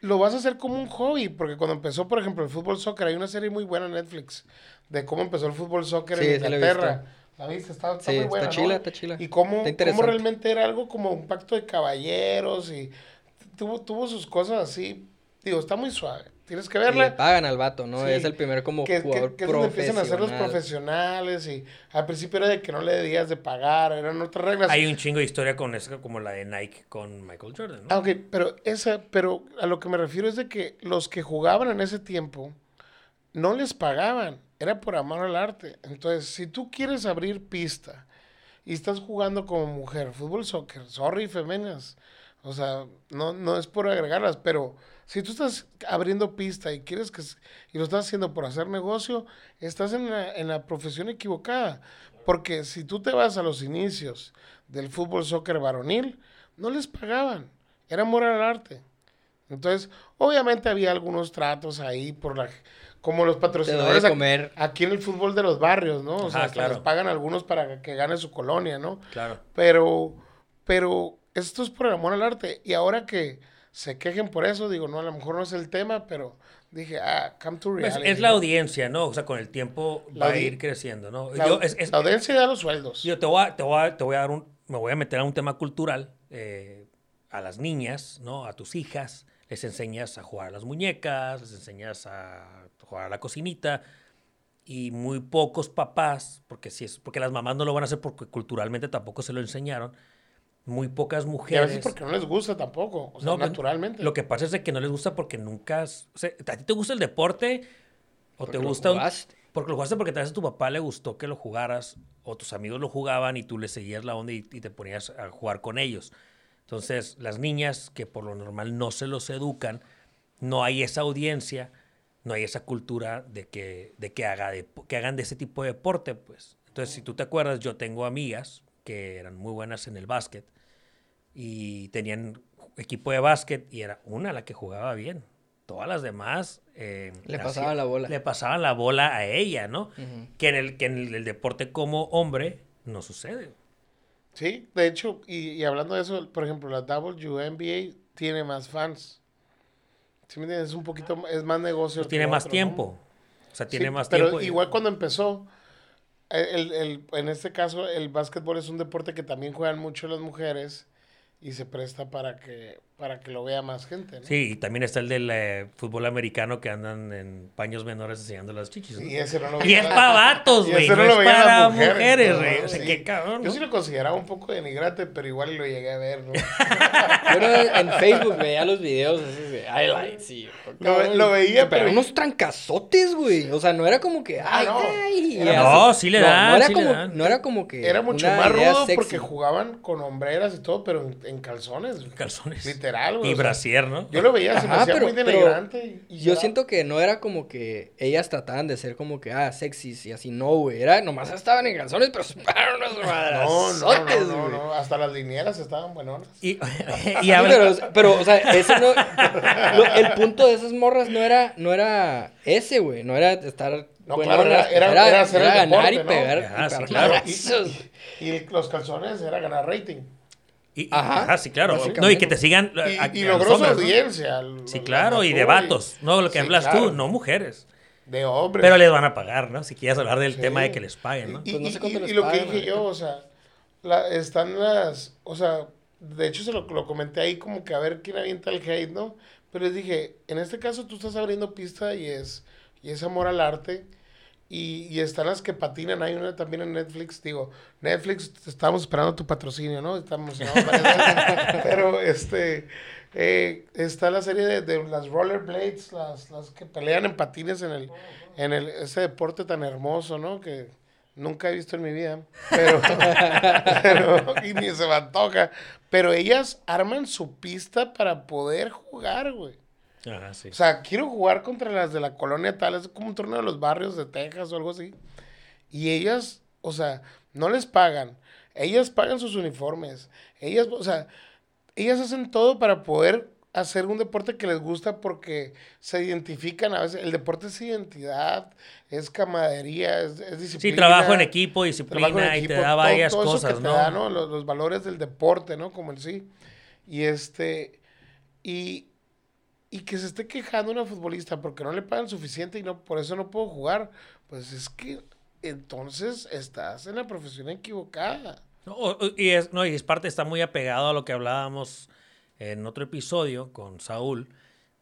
lo vas a hacer como un hobby, porque cuando empezó, por ejemplo, el fútbol soccer, hay una serie muy buena en Netflix de cómo empezó el fútbol soccer Sí, en Inglaterra. ¿La viste? Está, está Sí, muy está buena, ¿no? chila, está chila. Y cómo, Está cómo realmente era algo como un pacto de caballeros y tuvo, tuvo sus cosas así. Digo, está muy suave. Tienes que Y le verla. pagan al vato, ¿no? Sí. es el primer como que, que, jugador que es donde empiezan a ser los profesional. profesionales y al principio era de que no le debías de pagar, eran otras reglas. hay un chingo de historia con eso, como la de Nike con Michael Jordan, ¿no? Ah, ok, pero esa, pero a lo que me refiero es de que los que jugaban en ese tiempo no les pagaban, era por amor al arte. Entonces, si tú quieres abrir pista y estás jugando como mujer, fútbol, soccer, sorry, femeninas, o sea, no, no es por agregarlas, pero si tú estás abriendo pista y quieres que, y lo estás haciendo por hacer negocio, estás en la, en la profesión equivocada. Porque si tú te vas a los inicios del fútbol, soccer varonil, no les pagaban, era amor al arte. Entonces, obviamente había algunos tratos ahí por la, como los patrocinadores comer. aquí en el fútbol de los barrios, ¿no? O sea, Ajá, hasta claro. les pagan algunos para que gane su colonia, ¿no? Claro. Pero, pero esto es por el amor al arte. Y ahora que se quejen por eso, digo, no, a lo mejor no es el tema, pero dije, ah, come to Pues, reality. es la audiencia, ¿no? O sea, con el tiempo La va a ir creciendo, ¿no? La, Yo, es- es- la audiencia da los sueldos. yo te, voy a, te, voy a, te voy a dar un... Me voy a meter a un tema cultural. eh, a las niñas, ¿no? A tus hijas. Les enseñas a jugar a las muñecas, les enseñas a jugar a la cocinita. Y muy pocos papás, porque, si es, porque las mamás no lo van a hacer porque culturalmente tampoco se lo enseñaron. Muy pocas y a mujeres... veces porque no les gusta tampoco, o sea, No, pues, naturalmente. Lo que pasa es de que no les gusta porque nunca... o sea, ¿A ti te gusta el deporte? ¿O Porque te gusta... porque lo jugaste porque tal vez a tu papá le gustó que lo jugaras o tus amigos lo jugaban y tú le seguías la onda y, y te ponías a jugar con ellos. Entonces, las niñas que por lo normal no se los educan, no hay esa audiencia, no hay esa cultura de que, de que, haga de, que hagan de ese tipo de deporte, pues. Entonces, si tú te acuerdas, yo tengo amigas que eran muy buenas en el básquet y tenían equipo de básquet y era una la que jugaba bien. Todas las demás... eh, Le pasaban la bola. Le pasaban la bola a ella, ¿no? Que, en el, que en el deporte como hombre no sucede. Sí, de hecho, y, y hablando de eso, por ejemplo, la WNBA tiene más fans. ¿Sí me entiendes? Es un poquito, es más negocio. Pues tiene más otro, ¿no? tiempo. O sea, tiene Sí, más pero tiempo. igual cuando empezó, el, el- en este caso, el básquetbol es un deporte que también juegan mucho las mujeres y se presta para que, para que lo vea más gente, ¿no? Sí, y también está el del eh, fútbol americano que andan en paños menores enseñando las chichis. ¿no? Y ese no lo Y es para vatos, y güey. No, lo es para mujeres, mujeres, güey. ¿no? O sea, Sí. qué cabrón. Yo ¿no? sí lo consideraba un poco denigrante, pero igual lo llegué a ver, ¿no? Yo no- en Facebook veía los videos esos de highlights y... Lo ve- lo veía, pero... pero- unos trancazotes, güey. O sea, no era como que... Ay, no. ay, Era- y No, así. sí le No, dan, No era, sí le como, dan. no era como que... Era mucho más rudo sexy. porque jugaban con hombreras y todo, pero en, en calzones. Calzones. Literal, güey. Y o sea, brasier, ¿no? Yo lo veía, se me hacía muy denigrante. y- Yo era- siento que no era como que ellas trataban de ser como que, ah, sexys y así. No, güey. Era, nomás estaban en calzones, pero No, no, madrazotes, no, no, no, Hasta las linieras estaban buenonas. Y, pero, pero, o sea, ese no. lo- el punto de esas morras no era, no era ese, güey. No era estar. No, buenonas, claro, era- era- era hacer el ganar deporte, y ¿no? pegar. Ah, y sí, pegar claro. madrazos. Y, y los calzones era ganar rating. Y- y- Ajá, ajá, sí, claro. No, y que te sigan. Y, a- y a logró su hombres, ¿no? audiencia. al- Sí, claro, y de vatos. No, lo que Sí, hablas claro. tú, no mujeres. De hombres. Pero les van a pagar, ¿no? Si quieres hablar del Sí. tema de que les paguen, ¿no? Y, Pues no y- sé cuánto y- les y lo que dije yo, o sea, la- están las, o sea, de hecho se lo, lo comenté ahí como que a ver quién avienta el hate, ¿no? Pero les dije, en este caso tú estás abriendo pista y es, y es amor al arte. Y, y están las que patinan, hay una también en Netflix, digo, Netflix, estamos esperando tu patrocinio, ¿no? Estamos, no, pero este, eh, está la serie de, de las rollerblades, las, las que pelean en patines en el, en el, ese deporte tan hermoso, ¿no? Que nunca he visto en mi vida, pero, pero y ni se me antoja, pero ellas arman su pista para poder jugar, güey. Ajá, sí. O sea, quiero jugar contra las de la colonia tal, es como un torneo de los barrios de Texas o algo así. Y ellas, o sea, no les pagan. Ellas pagan sus uniformes. Ellas, o sea, ellas hacen todo para poder hacer un deporte que les gusta porque se identifican a veces. El deporte es identidad, es camaradería, es, es disciplina. Sí, trabajo en equipo, disciplina y te da varias todo eso cosas, que ¿no? Te da, ¿no? Los, los valores del deporte, ¿no? Como el sí. Y este, y, y que se esté quejando una futbolista porque no le pagan suficiente y no por eso no puedo jugar, pues es que entonces estás en la profesión equivocada. No, y, es, no, y es parte, está muy apegado a lo que hablábamos en otro episodio con Saúl,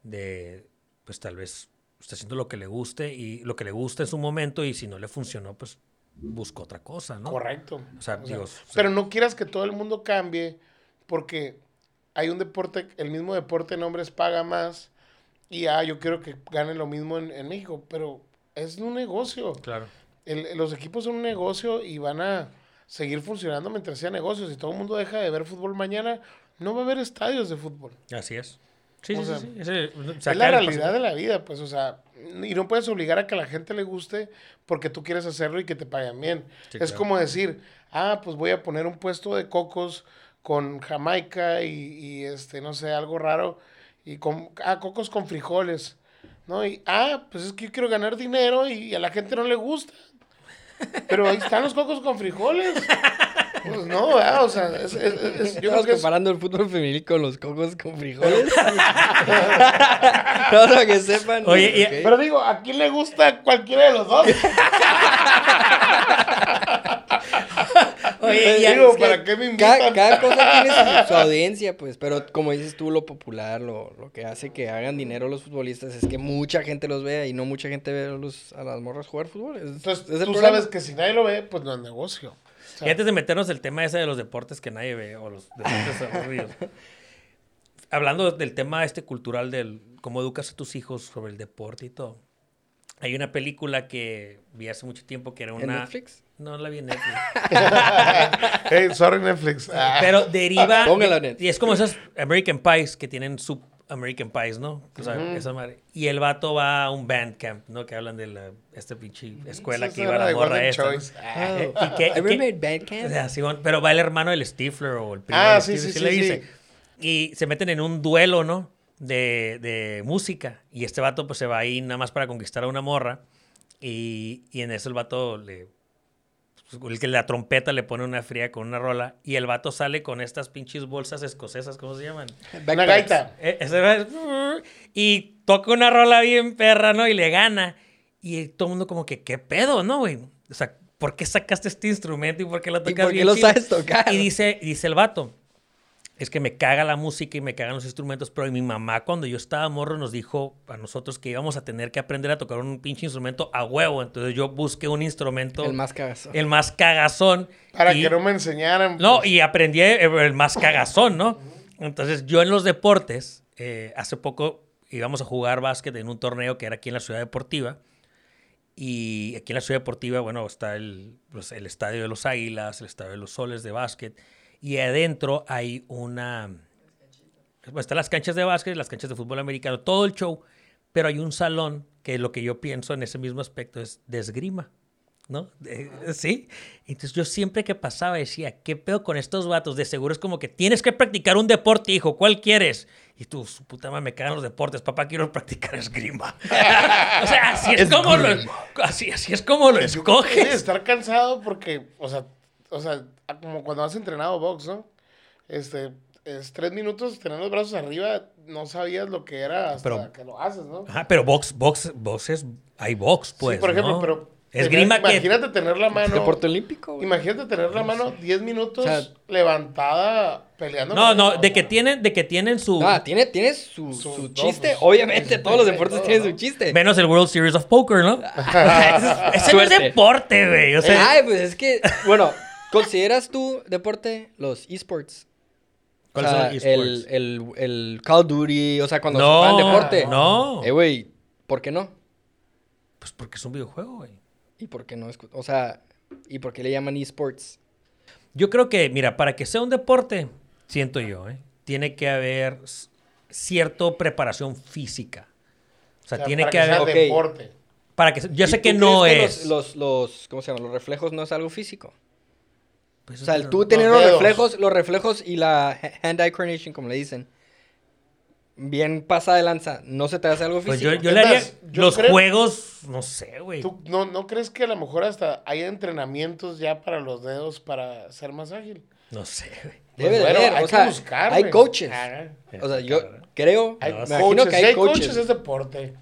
de, pues tal vez está haciendo lo que le guste y lo que le gusta en su momento y si no le funcionó, pues busca otra cosa, ¿no? Correcto. O sea, O sea, digo, o sea, Pero no quieras que todo el mundo cambie porque hay un deporte, el mismo deporte en hombres paga más y ah, yo quiero que gane lo mismo en, en México, pero es un negocio. Claro. El- los equipos son un negocio y van a seguir funcionando mientras sea negocio. Si todo el mundo deja de ver fútbol mañana, no va a haber estadios de fútbol. Así es. Sí, O sí, sea, sí, sí. Es la realidad de la vida, pues, o sea, y no puedes obligar a que a la gente le guste porque tú quieres hacerlo y que te paguen bien. Sí, es claro. como decir, ah, pues voy a poner un puesto de cocos con Jamaica y, y, este, no sé, algo raro, y con, ah, cocos con frijoles. ¿no? Y, ah, pues es que yo quiero ganar dinero y a la gente no le gusta. Pero ahí están los cocos con frijoles. Pues no, ¿verdad? O sea, es, es- es- yo creo que es- comparando el fútbol femenil con los cocos con frijoles. no, para que sepan. Oye, y- Ok. Pero digo, ¿a quién le gusta cualquiera de los dos? Oye, y Digo, Es que ¿para qué me Cada, invitan? cada cosa tiene su, su audiencia, pues, pero como dices tú, lo popular, lo, lo que hace que hagan dinero los futbolistas es que mucha gente los vea y no mucha gente ve a, los, a las morras jugar fútbol. Es, Entonces, es tú problema. sabes que si nadie lo ve, pues no es negocio. O sea, Y antes de meternos el tema ese de los deportes que nadie ve, o los deportes aburridos. Hablando del tema este cultural del cómo educas a tus hijos sobre el deporte y todo. Hay una película que vi hace mucho tiempo que era ¿En una... Netflix? No la vi en Netflix. hey, sorry Netflix. Ah. Pero deriva... Póngala Netflix. y es como esos American Pies que tienen sub American Pies, ¿no? O sea, esa madre. Y el vato va a un band camp, ¿no? Que hablan de la, esta pinche escuela que iba era la morra esta. ¿no? Ah. Eh, y Ever que- made Bandcamp? o sea, Simón, pero va el hermano del Stifler o el primo Ah, del sí, Stifler, sí, le sí, dice. sí. Y se meten en un duelo, ¿no? De, de música. Y este vato pues se va ahí nada más para conquistar a una morra. Y, y en eso el vato le... pues, El que la trompeta le pone una fría con una rola. Y el vato sale con estas pinches bolsas escocesas, ¿cómo se llaman? Una gaita. Eh, Y toca una rola bien perra, ¿no? Y le gana. Y todo el mundo como que, ¿qué pedo, no, güey? O sea, ¿por qué sacaste este instrumento y por qué lo ¿Y tocas por qué bien lo chido? sabes tocar? Y dice, dice el vato, es que me caga la música y me cagan los instrumentos, pero mi mamá cuando yo estaba morro nos dijo a nosotros que íbamos a tener que aprender a tocar un pinche instrumento a huevo. Entonces yo busqué un instrumento, El más cagazo. el más cagazón. Para y- que no me enseñaran. no, pues. y aprendí el el más cagazón, ¿no? Entonces, yo en los deportes, eh, hace poco íbamos a jugar básquet en un torneo que era aquí en la Ciudad Deportiva. Y aquí en la Ciudad Deportiva, bueno, está el, pues, el Estadio de los Águilas, el Estadio de los Soles de básquet. Y adentro hay una... Bueno, están las canchas de básquet, las canchas de fútbol americano, todo el show. Pero hay un salón que lo que yo pienso en ese mismo aspecto es de esgrima. ¿no? Eh, sí. Entonces yo siempre que pasaba decía, ¿qué pedo con estos vatos? De seguro es como que tienes que practicar un deporte, hijo, ¿cuál quieres? Y tú, su puta madre, me cagan los deportes, papá, quiero practicar esgrima. o sea, así es como lo, así, así es como lo escoges. estar cansado porque, o sea, o sea, como cuando has entrenado box, ¿no? Este, es tres minutos tener los brazos arriba, no sabías lo que era hasta Pero- que lo haces, ¿no? Ajá, pero box, box, box es, hay box, pues, sí, por ejemplo, ¿no? pero Esgrima tener- que... imagínate tener la mano, Deporte olímpico, güey. imagínate tener la mano 10 minutos O sea, levantada peleando. No, no, de que tienen, de que tienen su... Ah, tiene, tiene su, Su- chiste. Obviamente, todos los deportes todo, tienen ¿no? su chiste. Menos el World Series of Poker, ¿no? Ese no es deporte, güey. O sea, Ay, pues es que, bueno, ¿consideras tú deporte los esports? O ¿Cuáles sea, son los el, esports? el, el Call of Duty, o sea, cuando No, se juegan deporte. no. Eh, güey, ¿por qué no? Pues porque es un videojuego, güey. ¿Y por qué no? O sea, ¿y por qué le llaman esports? Yo creo que, mira, para que sea un deporte, siento yo, ¿eh? tiene que haber cierta preparación física. O sea, O sea, tiene para que sea haber... Ok. deporte. Para que, yo ¿Y sé que no los- es... Los, los, ¿cómo se llama? Los reflejos no es algo físico. Pues O sea, el tú tener los reflejos, los reflejos y la ha- hand-eye coordination, como le dicen, bien pasa de lanza, ¿no se te hace algo Pues físico? yo, le haría... yo los creo- juegos, no sé, güey. ¿Tú no, no crees que a lo mejor hasta hay entrenamientos ya para los dedos para ser más ágil? No sé, güey. Debe Pues de bueno, haber, hay o que sea, buscar, hay coaches. Ah, O sea, yo creo, Hay me imagino coaches, que si hay hay coaches coaches. es deporte.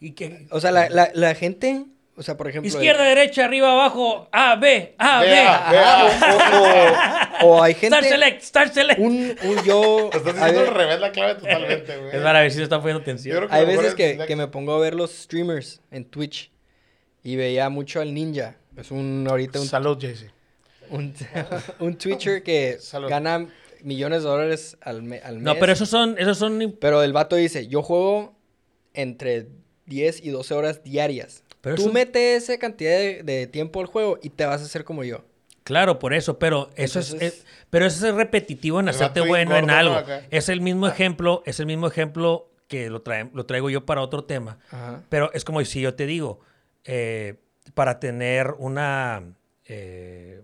¿Y qué? O sea, la, la, la gente, o sea, por ejemplo... Izquierda, derecha, arriba, abajo, A, B, A, B. A, Ajá, o, o- o hay gente... Start select, start select. Un, un yo... Estás diciendo al revés la clave totalmente, güey. Es para ver si se está poniendo tensión. hay veces es que, que me pongo a ver los streamers en Twitch y veía mucho al ninja. Es un ahorita un, Salud, Jaycee. un, un Twitcher que Salud. gana millones de dólares al, me- al mes. No, pero esos son, esos son Pero el vato dice, yo juego entre 10 y 12 horas diarias. Pero Tú eso- metes esa cantidad de, de tiempo al juego y te vas a hacer como yo. Claro, por eso, pero eso es, Entonces- es- pero eso es repetitivo en hacerte bueno en algo. Acá. Es el mismo ejemplo, es el mismo ejemplo que lo, trae- lo traigo yo para otro tema. Ajá. Pero es como si yo te digo, eh, para tener una, eh,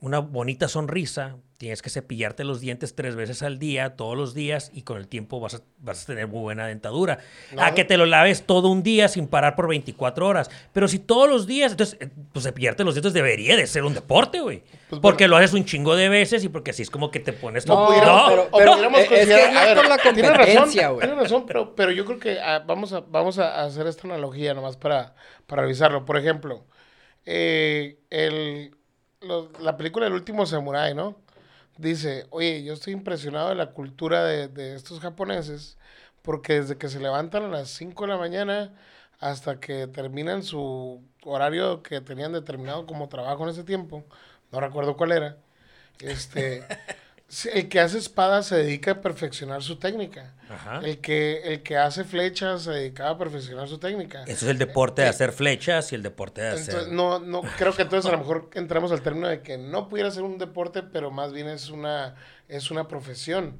una bonita sonrisa, tienes que cepillarte los dientes tres veces al día, todos los días, y con el tiempo vas a, vas a tener muy buena dentadura. No. A que te lo laves todo un día sin parar por 24 horas. Pero si todos los días, entonces, eh, pues cepillarte los dientes debería de ser un deporte, güey. Pues, porque lo haces un chingo de veces y porque así es como que te pones No, todo. pudiéramos- pero- pero es que considerar- es más a ver, la tienes razón, competencia, güey. Tienes razón, pero, pero yo creo que ah, vamos, a, vamos a hacer esta analogía nomás para, para revisarlo. Por ejemplo, eh, el, lo- la película El último samurái, ¿no? Dice, oye, yo estoy impresionado de la cultura de, de estos japoneses porque desde que se levantan a las 5 de la mañana hasta que terminan su horario que tenían determinado como trabajo en ese tiempo, no recuerdo cuál era, este, el que hace espadas se dedica a perfeccionar su técnica. Ajá. El que, el que hace flechas se dedicaba a perfeccionar su técnica. Eso es el deporte de hacer flechas y el deporte de hacer. Entonces, no, no, creo que entonces a lo mejor entramos al término de que no pudiera ser un deporte, pero más bien es una, es una profesión.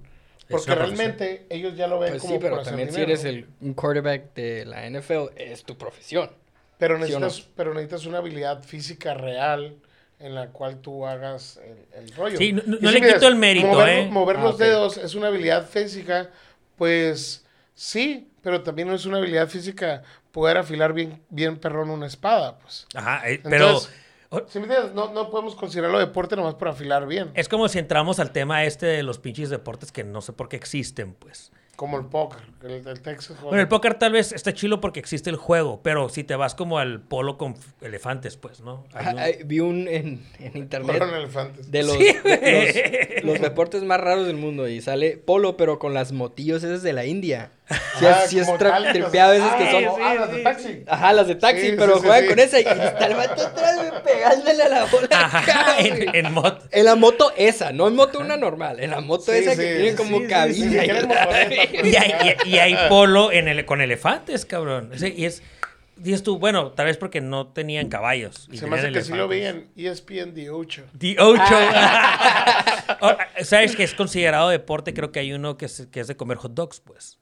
Porque una realmente ellos ya lo ven Pues como sí, pero por hacer también si eres el, un quarterback de la NFL, es tu profesión. Pero ¿Sí o no? necesitas, pero necesitas una habilidad física real en la cual tú hagas el, el rollo. Sí, no- no le quito el mérito, mover, ¿eh? Mover Ah, los dedos es una habilidad física, pues sí, pero también no es una habilidad física poder afilar bien, bien perrón una espada, pues. Ajá, eh, pero ¿sí me? No, no podemos considerarlo deporte nomás por afilar bien. es como si entramos al tema este de los pinches deportes que no sé por qué existen, pues. Como el póker, el, el Texas Hold'em. Bueno, el póker tal vez está chilo porque existe el juego, pero si te vas como al polo con elefantes, pues, ¿no? Hay un- Vi un en, en internet de los, Sí, de los, los deportes más raros del mundo y sale polo, pero con las motillos esas de la India. Ah, es, sí es tálicas. tripeado a veces que Ah, son... ah, las de taxi. Ajá, las de taxi, Sí, pero sí, juegan sí. con esa y está el vato atrás pegándole a la bola. Ajá, en, en mod. En la moto esa, no en moto una normal, en la moto Sí, esa sí, que tiene como cabina. sí, y hay, y- y hay polo en el, con elefantes, cabrón. Y es, dices tú, bueno, tal vez porque no tenían caballos. y Se me hace que sí lo vi en ESPN D8. The Ocho. Oh, ¿Sabes que es considerado deporte? Creo que hay uno que es, que es de comer hot dogs, pues.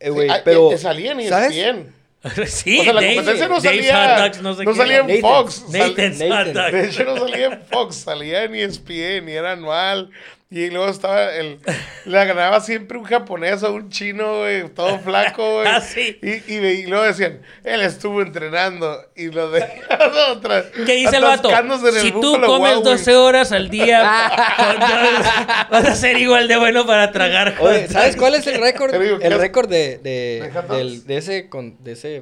Eh, Ah, pero... eh, salía en ¿sabes? Sí, o sea, la Dave- competencia no salía, no sé no qué. salía en. Fox. sal- Nathan. De hecho, no salía en Fox, salía en ESPN y era anual. Y luego estaba el. La ganaba siempre un japonés o un chino, güey, todo flaco, güey. Ah, sí. Y, y, y luego decían, él estuvo entrenando. Y lo otra. ¿Qué dice el vato? el Si tú comes Wild 12 Wings. horas al día, vas a ser igual de bueno para tragar. Oye. ¿sabes cuál es el récord? Te digo, ¿qué El récord de, de, ¿De de ese, con- de ese,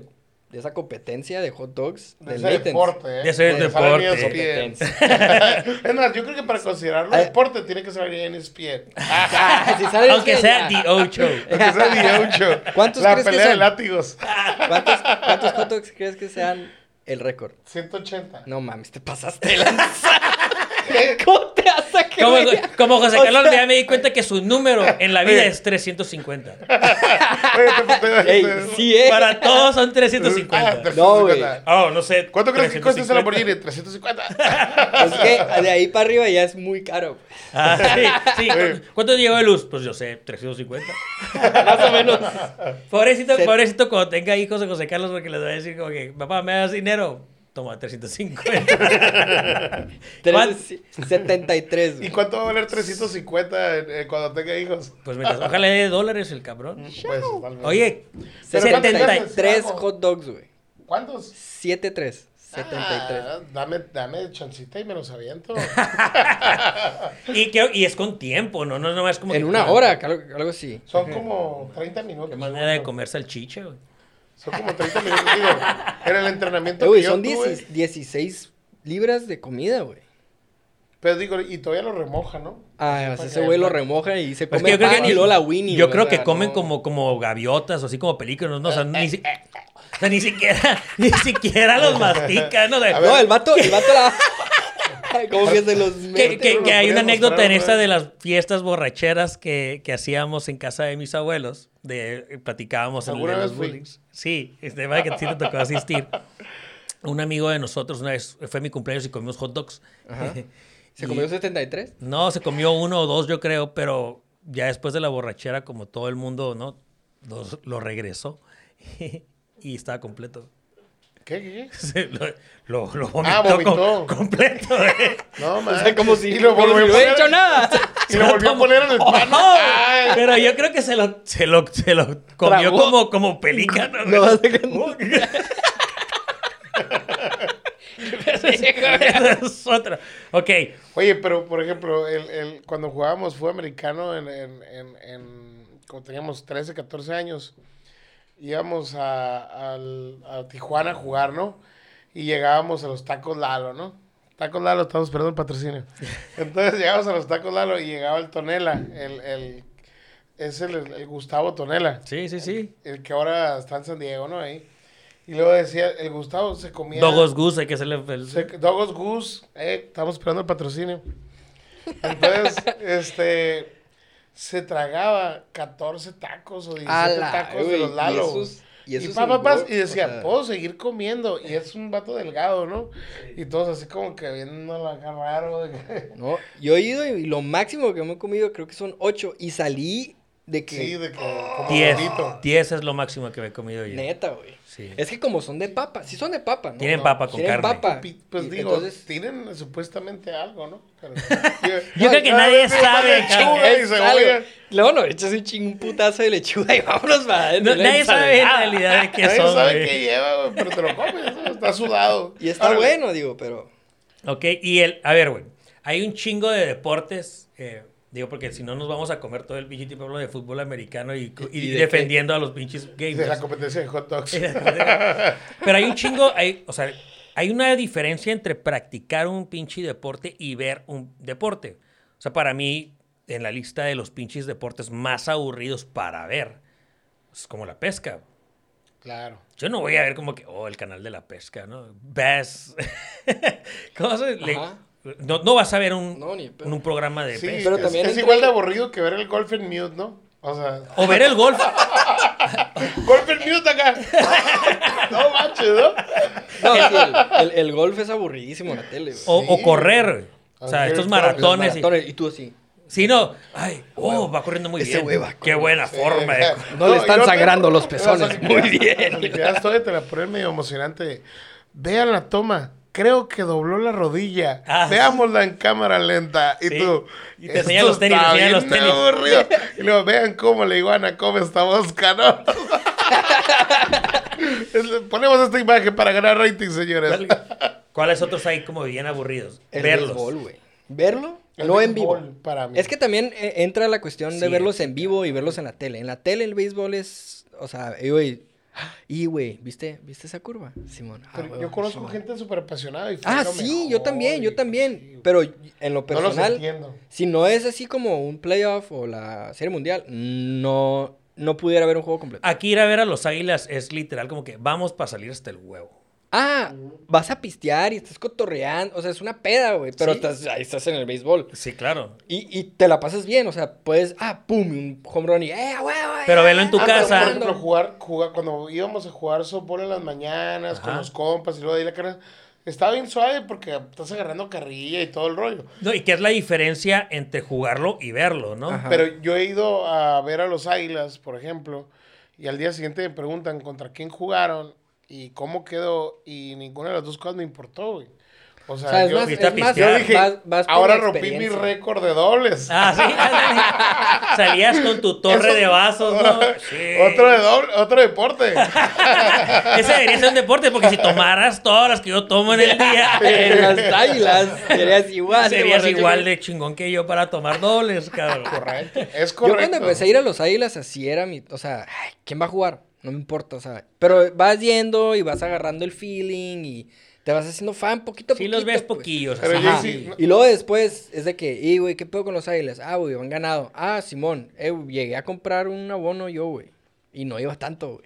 de esa competencia de hot dogs De ese deporte, ¿eh? De ese deporte. ESPN. es más, yo creo que para considerarlo Ah. Ay. deporte tiene que salir en E ESPN. Si sale Aunque sea. The Ocho. Aunque sea D8. ¿Cuántos La crees que pelea de látigos. ¿Cuántos, ¿Cuántos hot dogs crees que sean el récord? 180. No mames, te pasaste lanza. ¿Cómo te vas que Como, José O Carlos sea- ya me di cuenta que su número en la vida es 350. Oye, te- te- Ey, te- sí, eh. Para todos son Ah, 350. No, güey. 350. Oh, no sé. ¿Cuánto crees que cuesta ese 350? Lamborghini? 350. Es que de ahí para arriba ya es muy caro. Ah, sí, sí. ¿Cu- ¿Cuánto llegó de luz? Pues yo sé, 350. Más o menos. Pobrecito, Se- pobrecito cuando tenga hijos de José Carlos porque les va a decir como que, papá, ¿me das dinero? Toma, 350. ¿Cuán- 73. ¿Y cuánto va a valer 350 en- eh, cuando tenga hijos? Pues mientras, ojalá le dé dólares el cabrón. Pues. Oye, Pero ¿cuánto 70 cuesta? 73 hot dogs, güey. ¿Cuántos? 73. 73. Ah, dame, dame chancita y me los aviento. y, creo- y es con tiempo, ¿no? No, no es como en que- una hora, algo, algo así. Son como 30 minutos. Qué manera de comer salchicha, güey. Son como 30 minutos. Digo, en el entrenamiento Eh, que güey, yo son tuve. 10 16 libras de comida, güey. Pero digo, y todavía lo remoja, ¿no? Ah, Para ese que- güey lo remoja y se Pues come que yo creo que, y luego la Winnie. yo creo o que sea, comen no. como, como gaviotas o así como pelícanos, ¿no? O sea, ni, si- o sea, ni siquiera, ni siquiera los mastican, ¿no? Ver, No, el vato, el vato la... como que se los que, hay una anécdota mostrar, en esta de las fiestas borracheras que, que hacíamos en casa de mis abuelos, de eh, platicábamos en el ¿Alguna de los fui? Sí, este va que sí te tocó asistir. Un amigo de nosotros una vez fue mi cumpleaños y comimos hot dogs. Ajá. ¿Se Y- comió 73? No, se comió uno o dos, yo creo, pero ya después de la borrachera, como todo el mundo, ¿no? Los- lo regresó y estaba completo. ¿Qué, qué? Se lo, lo, lo vomitó, Ah, vomitó. com- completo. ¿eh? No, man. O sea, como si, Y lo como si volvió no a he poner- hecho nada. Y lo volvió a poner en el pan. Oh, pero yo creo que se lo, se lo, se lo comió Tragó. como, como pelícano. No, es otra. Ok. Oye, pero por ejemplo, el, el- cuando jugábamos fútbol americano, en, en, en, en- cuando teníamos 13, 14 años, íbamos a, al- a Tijuana a jugar, ¿no? Y llegábamos a los tacos Lalo, ¿no? Tacos Lalo, estamos esperando el patrocinio. Entonces llegamos a los tacos Lalo y llegaba el Tonela, el, el, es el, el Gustavo Tonela, Sí, sí, sí. el que ahora está en San Diego, ¿no? Ahí. Y luego decía, el Gustavo se comía... Dogos Goose, hay que hacerle. el- Se- Dogos Goose, eh, estamos esperando el patrocinio. Entonces, este, se tragaba 14 tacos o 17 Ala, tacos de los y Lalo. esos- y Y, esos pa, pa, pa, engor- y decía, o sea- puedo seguir comiendo. Y es un vato delgado, ¿no? Y todos así como que viendo la cara raro. de que- No, yo he ido y lo máximo que me he comido creo que son ocho. Y salí de que... Sí, de que como 10. gordito. 10 es lo máximo que me he comido yo. Neta, güey. Sí. Es que como son de papa, sí son de papa, ¿no? Tienen No, papa con tienen carne. papa. Pues Y digo, entonces- tienen supuestamente algo, ¿no? Pero- Yo creo que nadie sabe, cabrón. Luego no, echas un ching un putazo de lechuga y vámonos para No, nadie sabe en realidad de qué Nadie son. sabe güey. qué lleva, güey, pero te lo comes, ¿no? está sudado. Y está bueno, digo, pero... Ok, y el, a ver, güey, hay un chingo de deportes, eh, digo, porque si no nos vamos a comer todo el pinche tipo de fútbol americano y, y ¿Y de defendiendo a los pinches De la gamers. competencia de hot dogs. Pero hay un chingo, hay, o sea, hay una diferencia entre practicar un pinche deporte y ver un deporte. O sea, para mí, en la lista de los pinches deportes más aburridos para ver, es como la pesca. Claro. Yo no voy a ver como que, oh, el canal de la pesca, ¿no? Bass. ¿Cómo se le-. No, no vas a ver un, No, ni pedo. un programa de Sí, pesca. Pero es, también es entre- igual de aburrido que ver el golf en mute, ¿no? O sea, O ver el golf. golf en mute acá. no manches, ¿no? El, el- el golf es aburridísimo en la tele, güey. O, correr. O sea, estos maratones. Y- tú así. Sí, no. Ay, oh, va corriendo muy Ese bien. va Qué buena forma de. No le están sangrando los pezones. Muy bien. Olimpiadas todavía te la ponen medio emocionante. Vean la toma. Creo que dobló la rodilla. Ah, Veámosla en cámara lenta. Y Sí. tú. Y te enseñan "Esto los tenis, te enseñan los tenis". aburrido". Y luego vean cómo la iguana come esta mosca, ¿no? Ponemos esta imagen para ganar rating, señores. ¿Cuál- ¿Cuáles otros hay como bien aburridos? El Verlos. béisbol, güey. Verlo, El no en vivo. béisbol, para mí. Es que también eh, entra la cuestión de Sí, verlos en vivo y verlos en la tele. En la tele el béisbol es, o sea, y güey, y güey, ¿viste, ¿viste esa curva, Simón? Ah, Pero yo conozco Simón. gente súper apasionada. Y Ah, sí, mejor, yo también, yo y- también. sí, Pero en lo No los personal, entiendo. si no es así como un playoff o la serie mundial, no, no pudiera ver un juego completo. Aquí ir a ver a los águilas es literal como que vamos para salir hasta el huevo. Ah, vas a pistear y estás cotorreando, o sea, es una peda, güey, pero Sí. estás, ahí estás en el béisbol. Sí, claro. Y, y te la pasas bien, o sea, puedes, ah, pum, un home run y, eh, huevo, eh, Pero velo en tu Ah, pero, casa. por ejemplo, jugar, jugar, cuando íbamos a jugar softball en las mañanas con los compas y luego de ahí la cara, estaba bien suave porque estás agarrando carrilla y todo el rollo. No, ¿Y qué es la diferencia entre jugarlo y verlo, no? Ajá. Pero yo he ido a ver a los Águilas, por ejemplo, y al día siguiente me preguntan contra quién jugaron y cómo quedó, y ninguna de las dos cosas me importó, güey. O sea, O sea, es yo, más, es más, yo dije, vas- vas por ahora rompí mi récord de dobles. Ah, sí. Salías con tu torre Eso- de vasos, ¿no? Sí. otro, de doble, otro deporte. Ese debería ser un deporte porque si tomaras todas las que yo tomo en el día, en las águilas serías igual. serías igual de chingón que yo para tomar dobles, cabrón. Correcto. Es Yo correcto. cuando empecé a ir a los águilas, así era mi, o sea, ¿quién va a jugar? No me importa, o sea, pero vas yendo y vas agarrando el feeling y te vas haciendo fan poquito a Sí poquito. los ves pues. poquillos. Pero Ajá. sí- Y luego después es de que, y güey, ¿qué pedo con los águilas? Ah, güey, han ganado. Ah, Simón, eh, llegué a comprar un abono yo, güey. Y no iba tanto, güey.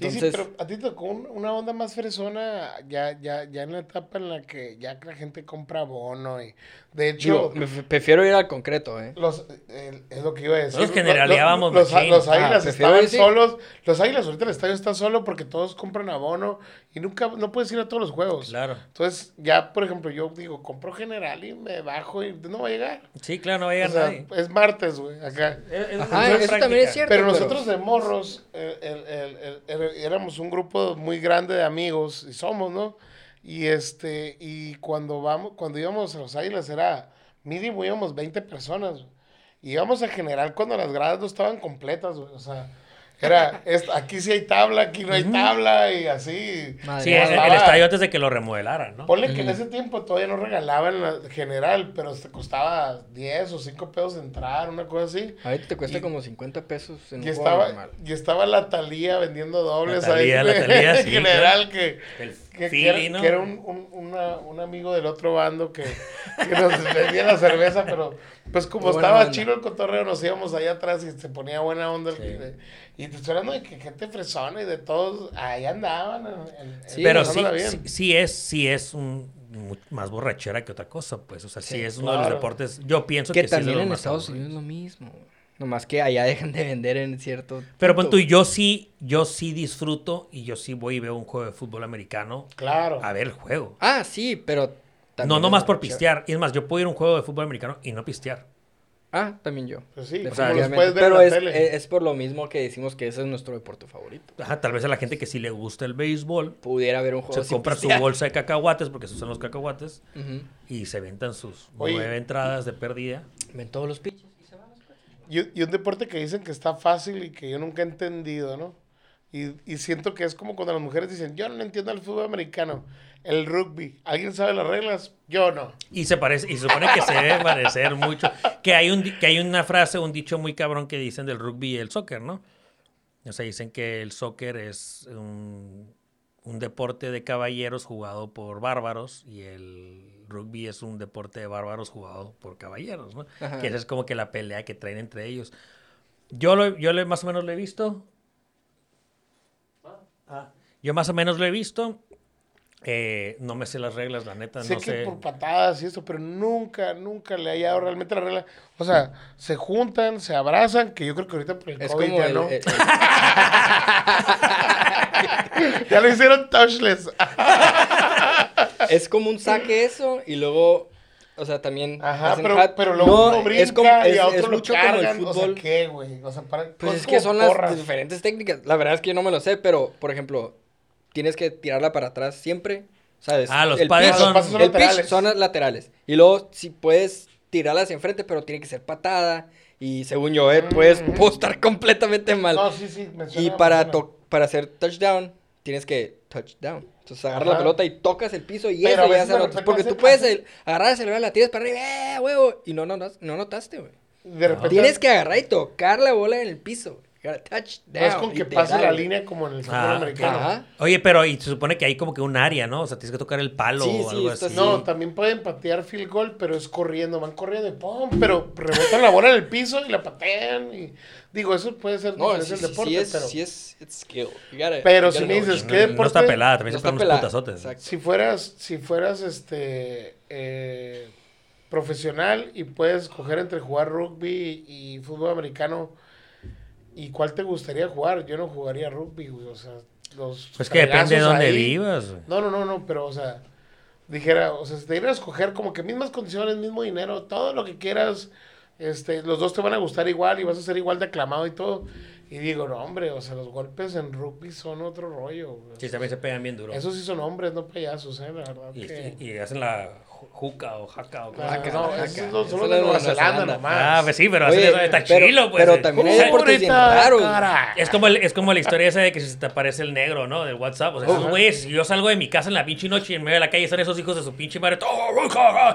Sí, sí, Entonces, pero a ti te tocó un- una onda más fresona ya, ya, ya en la etapa en la que ya la gente compra bono y de hecho digo, me prefiero ir al concreto, ¿eh? los eh, es lo que iba a decir. Nosotros generaleábamos los, los, machín. los águilas Ah, estaban solos, los águilas ahorita el estadio está solo porque todos compran abono y nunca no puedes ir a todos los juegos. Claro. Entonces, ya por ejemplo, yo digo, compro general y me bajo y no va a llegar. Sí, claro, no va a O llegar sea, nadie. es martes, güey, acá. Es- es- Ajá, es eso práctica. también es cierto. Pero pero- nosotros de morros, el- el- el- el- éramos un grupo muy grande de amigos, y somos, ¿no? Y este, y cuando vamos, cuando íbamos a los Águilas era mínimo íbamos 20 personas. íbamos a general cuando las gradas no estaban completas. O sea, era, es- aquí sí hay tabla, aquí no hay tabla, y así. Madre Sí, el, estadio antes de que lo remodelaran, ¿no? Ponle que en ese tiempo todavía no regalaban la general, pero te costaba 10 o 5 pesos entrar, una cosa así. Ahorita te cuesta Y- como 50 pesos en Y un juego estaba, normal. y estaba la Talía vendiendo dobles La Thalía, la Thalía, en sí, general que, El que, era, ¿no? que era un, un, una- un amigo del otro bando que, que nos vendía la cerveza, pero pues como buena estaba chino el cotorreo, nos íbamos allá atrás y se ponía buena onda. el- Sí. y te estoy hablando de que gente fresona y de todos, ahí andaban. Sí, Pero sí, sí, sí es, sí es un, más borrachera que otra cosa, pues. O sea, sí, Sí, es uno de los deportes. Yo pienso Que que, sí es de también en más Estados. Unidos es lo mismo. Nomás que allá dejan de vender en cierto. Pero punto. pon tú, yo sí, yo sí disfruto y yo sí voy y veo un juego de fútbol americano Claro. a ver el juego. Ah, sí, pero. no, no más por pistear. Y es más, yo puedo ir a un juego de fútbol americano y no pistear. Ah, también yo. Pues sí, los Definitivamente. puedes ver Pero en la es, tele. es- es por lo mismo que decimos que ese es nuestro deporte favorito. Ajá, tal vez a la gente que sí le gusta el béisbol, Pudiera haber un juego se sin compra su bolsa de cacahuates, porque esos son los cacahuates, Ujú. y se ventan sus Oye. nueve entradas de pérdida. Ven todos los pitches y. Y, un deporte que dicen que está fácil y que yo nunca he entendido, ¿no? Y, y siento que es como cuando las mujeres dicen, yo no entiendo el fútbol americano, el rugby. ¿Alguien sabe las reglas? Yo no. Y se parece, y se supone que se debe parecer mucho. Que hay un que hay una frase, un dicho muy cabrón que dicen del rugby y el soccer, ¿no? O sea, dicen que el soccer es un, un deporte de caballeros jugado por bárbaros y el rugby es un deporte de bárbaros jugado por caballeros, ¿no? Ajá. Que esa es como que la pelea que traen entre ellos. Yo lo, yo le, más o menos lo he visto. Ah, Yo más o menos lo he visto. Eh, no me sé las reglas, la neta, sé no que sé. por patadas y eso, pero nunca, nunca le he hallado realmente la regla. O sea, se juntan, se abrazan, que yo creo que ahorita por el Es COVID ya el, no. el- ya lo hicieron touchless. es como un saque eso y luego, o sea, también Ajá, hacen pero, hat- pero luego no, uno brinca es como y es, a otro es lo mucho como el cargan. O sea, fútbol. ¿qué, güey? O sea, para, Pues es es que son porras. las diferentes técnicas. La verdad es que yo no me lo sé, pero por ejemplo, tienes que tirarla para atrás siempre, ¿sabes? Ah, los el pases son- Los son el pitch laterales. son las laterales. Y luego si puedes tirarla hacia enfrente, pero tiene que ser patada y según yo, eh, puedes Mm. puedo estar completamente mal. No, sí, sí. me y suena, me para suena. to- para hacer touchdown tienes que touchdown. Entonces agarras la pelota y tocas el piso y Pero eso ya se Porque tú puedes el- agarrar el celular, la tiras para arriba, ¡eh, huevo! Y no, no, no, no notaste, güey. De repente. Tienes que agarrar y tocar la bola en el piso. güey. Touchdown. No es con que pase la línea como en el fútbol Ah, americano. Ajá. Oye, pero y se supone que hay como que un área, ¿no? O sea, tienes que tocar el palo Sí, o sí, algo así. No, también pueden patear field goal, pero es corriendo, van corriendo y ¡pum! Pero rebotan la bola en el piso y la patean. Y digo, eso puede ser No, diferente sí, el sí, deporte, sí es, pero sí es it's skill. Gotta- Pero si me dices. ¿qué no, no deporte? está pelada, también No se pegan unos putazotes. Exacto. si fueras, si fueras este eh, profesional y puedes escoger entre jugar rugby y fútbol americano, ¿y cuál te gustaría jugar? Yo no jugaría rugby, güey, o sea, los Pues que depende de dónde ahí- vivas. güey. No, no, no, no, pero, o sea, dijera, o sea, si te dieran a escoger como que mismas condiciones, mismo dinero, todo lo que quieras, este, los dos te van a gustar igual y vas a ser igual de aclamado y todo. Y digo, no, hombre, o sea, los golpes en rugby son otro rollo. güey. Sí, también se pegan bien duro. Esos sí son hombres, no payasos, eh, la verdad. Y, que... y- y hacen la juca o jaca o Ah, no, no- es de de Nueva Zelanda nomás. Ah, pues sí, pero Oye, eso, está pero- chilo, pues. pero también hay ¡Uh, deportes bien raros. Es como, el- es como la historia esa de que si se te aparece el negro, ¿no? Del WhatsApp. O sea, esos güeyes, si yo salgo de mi casa en la pinche noche y en medio de la calle están esos hijos de su pinche madre. ¡Oh, Me cago,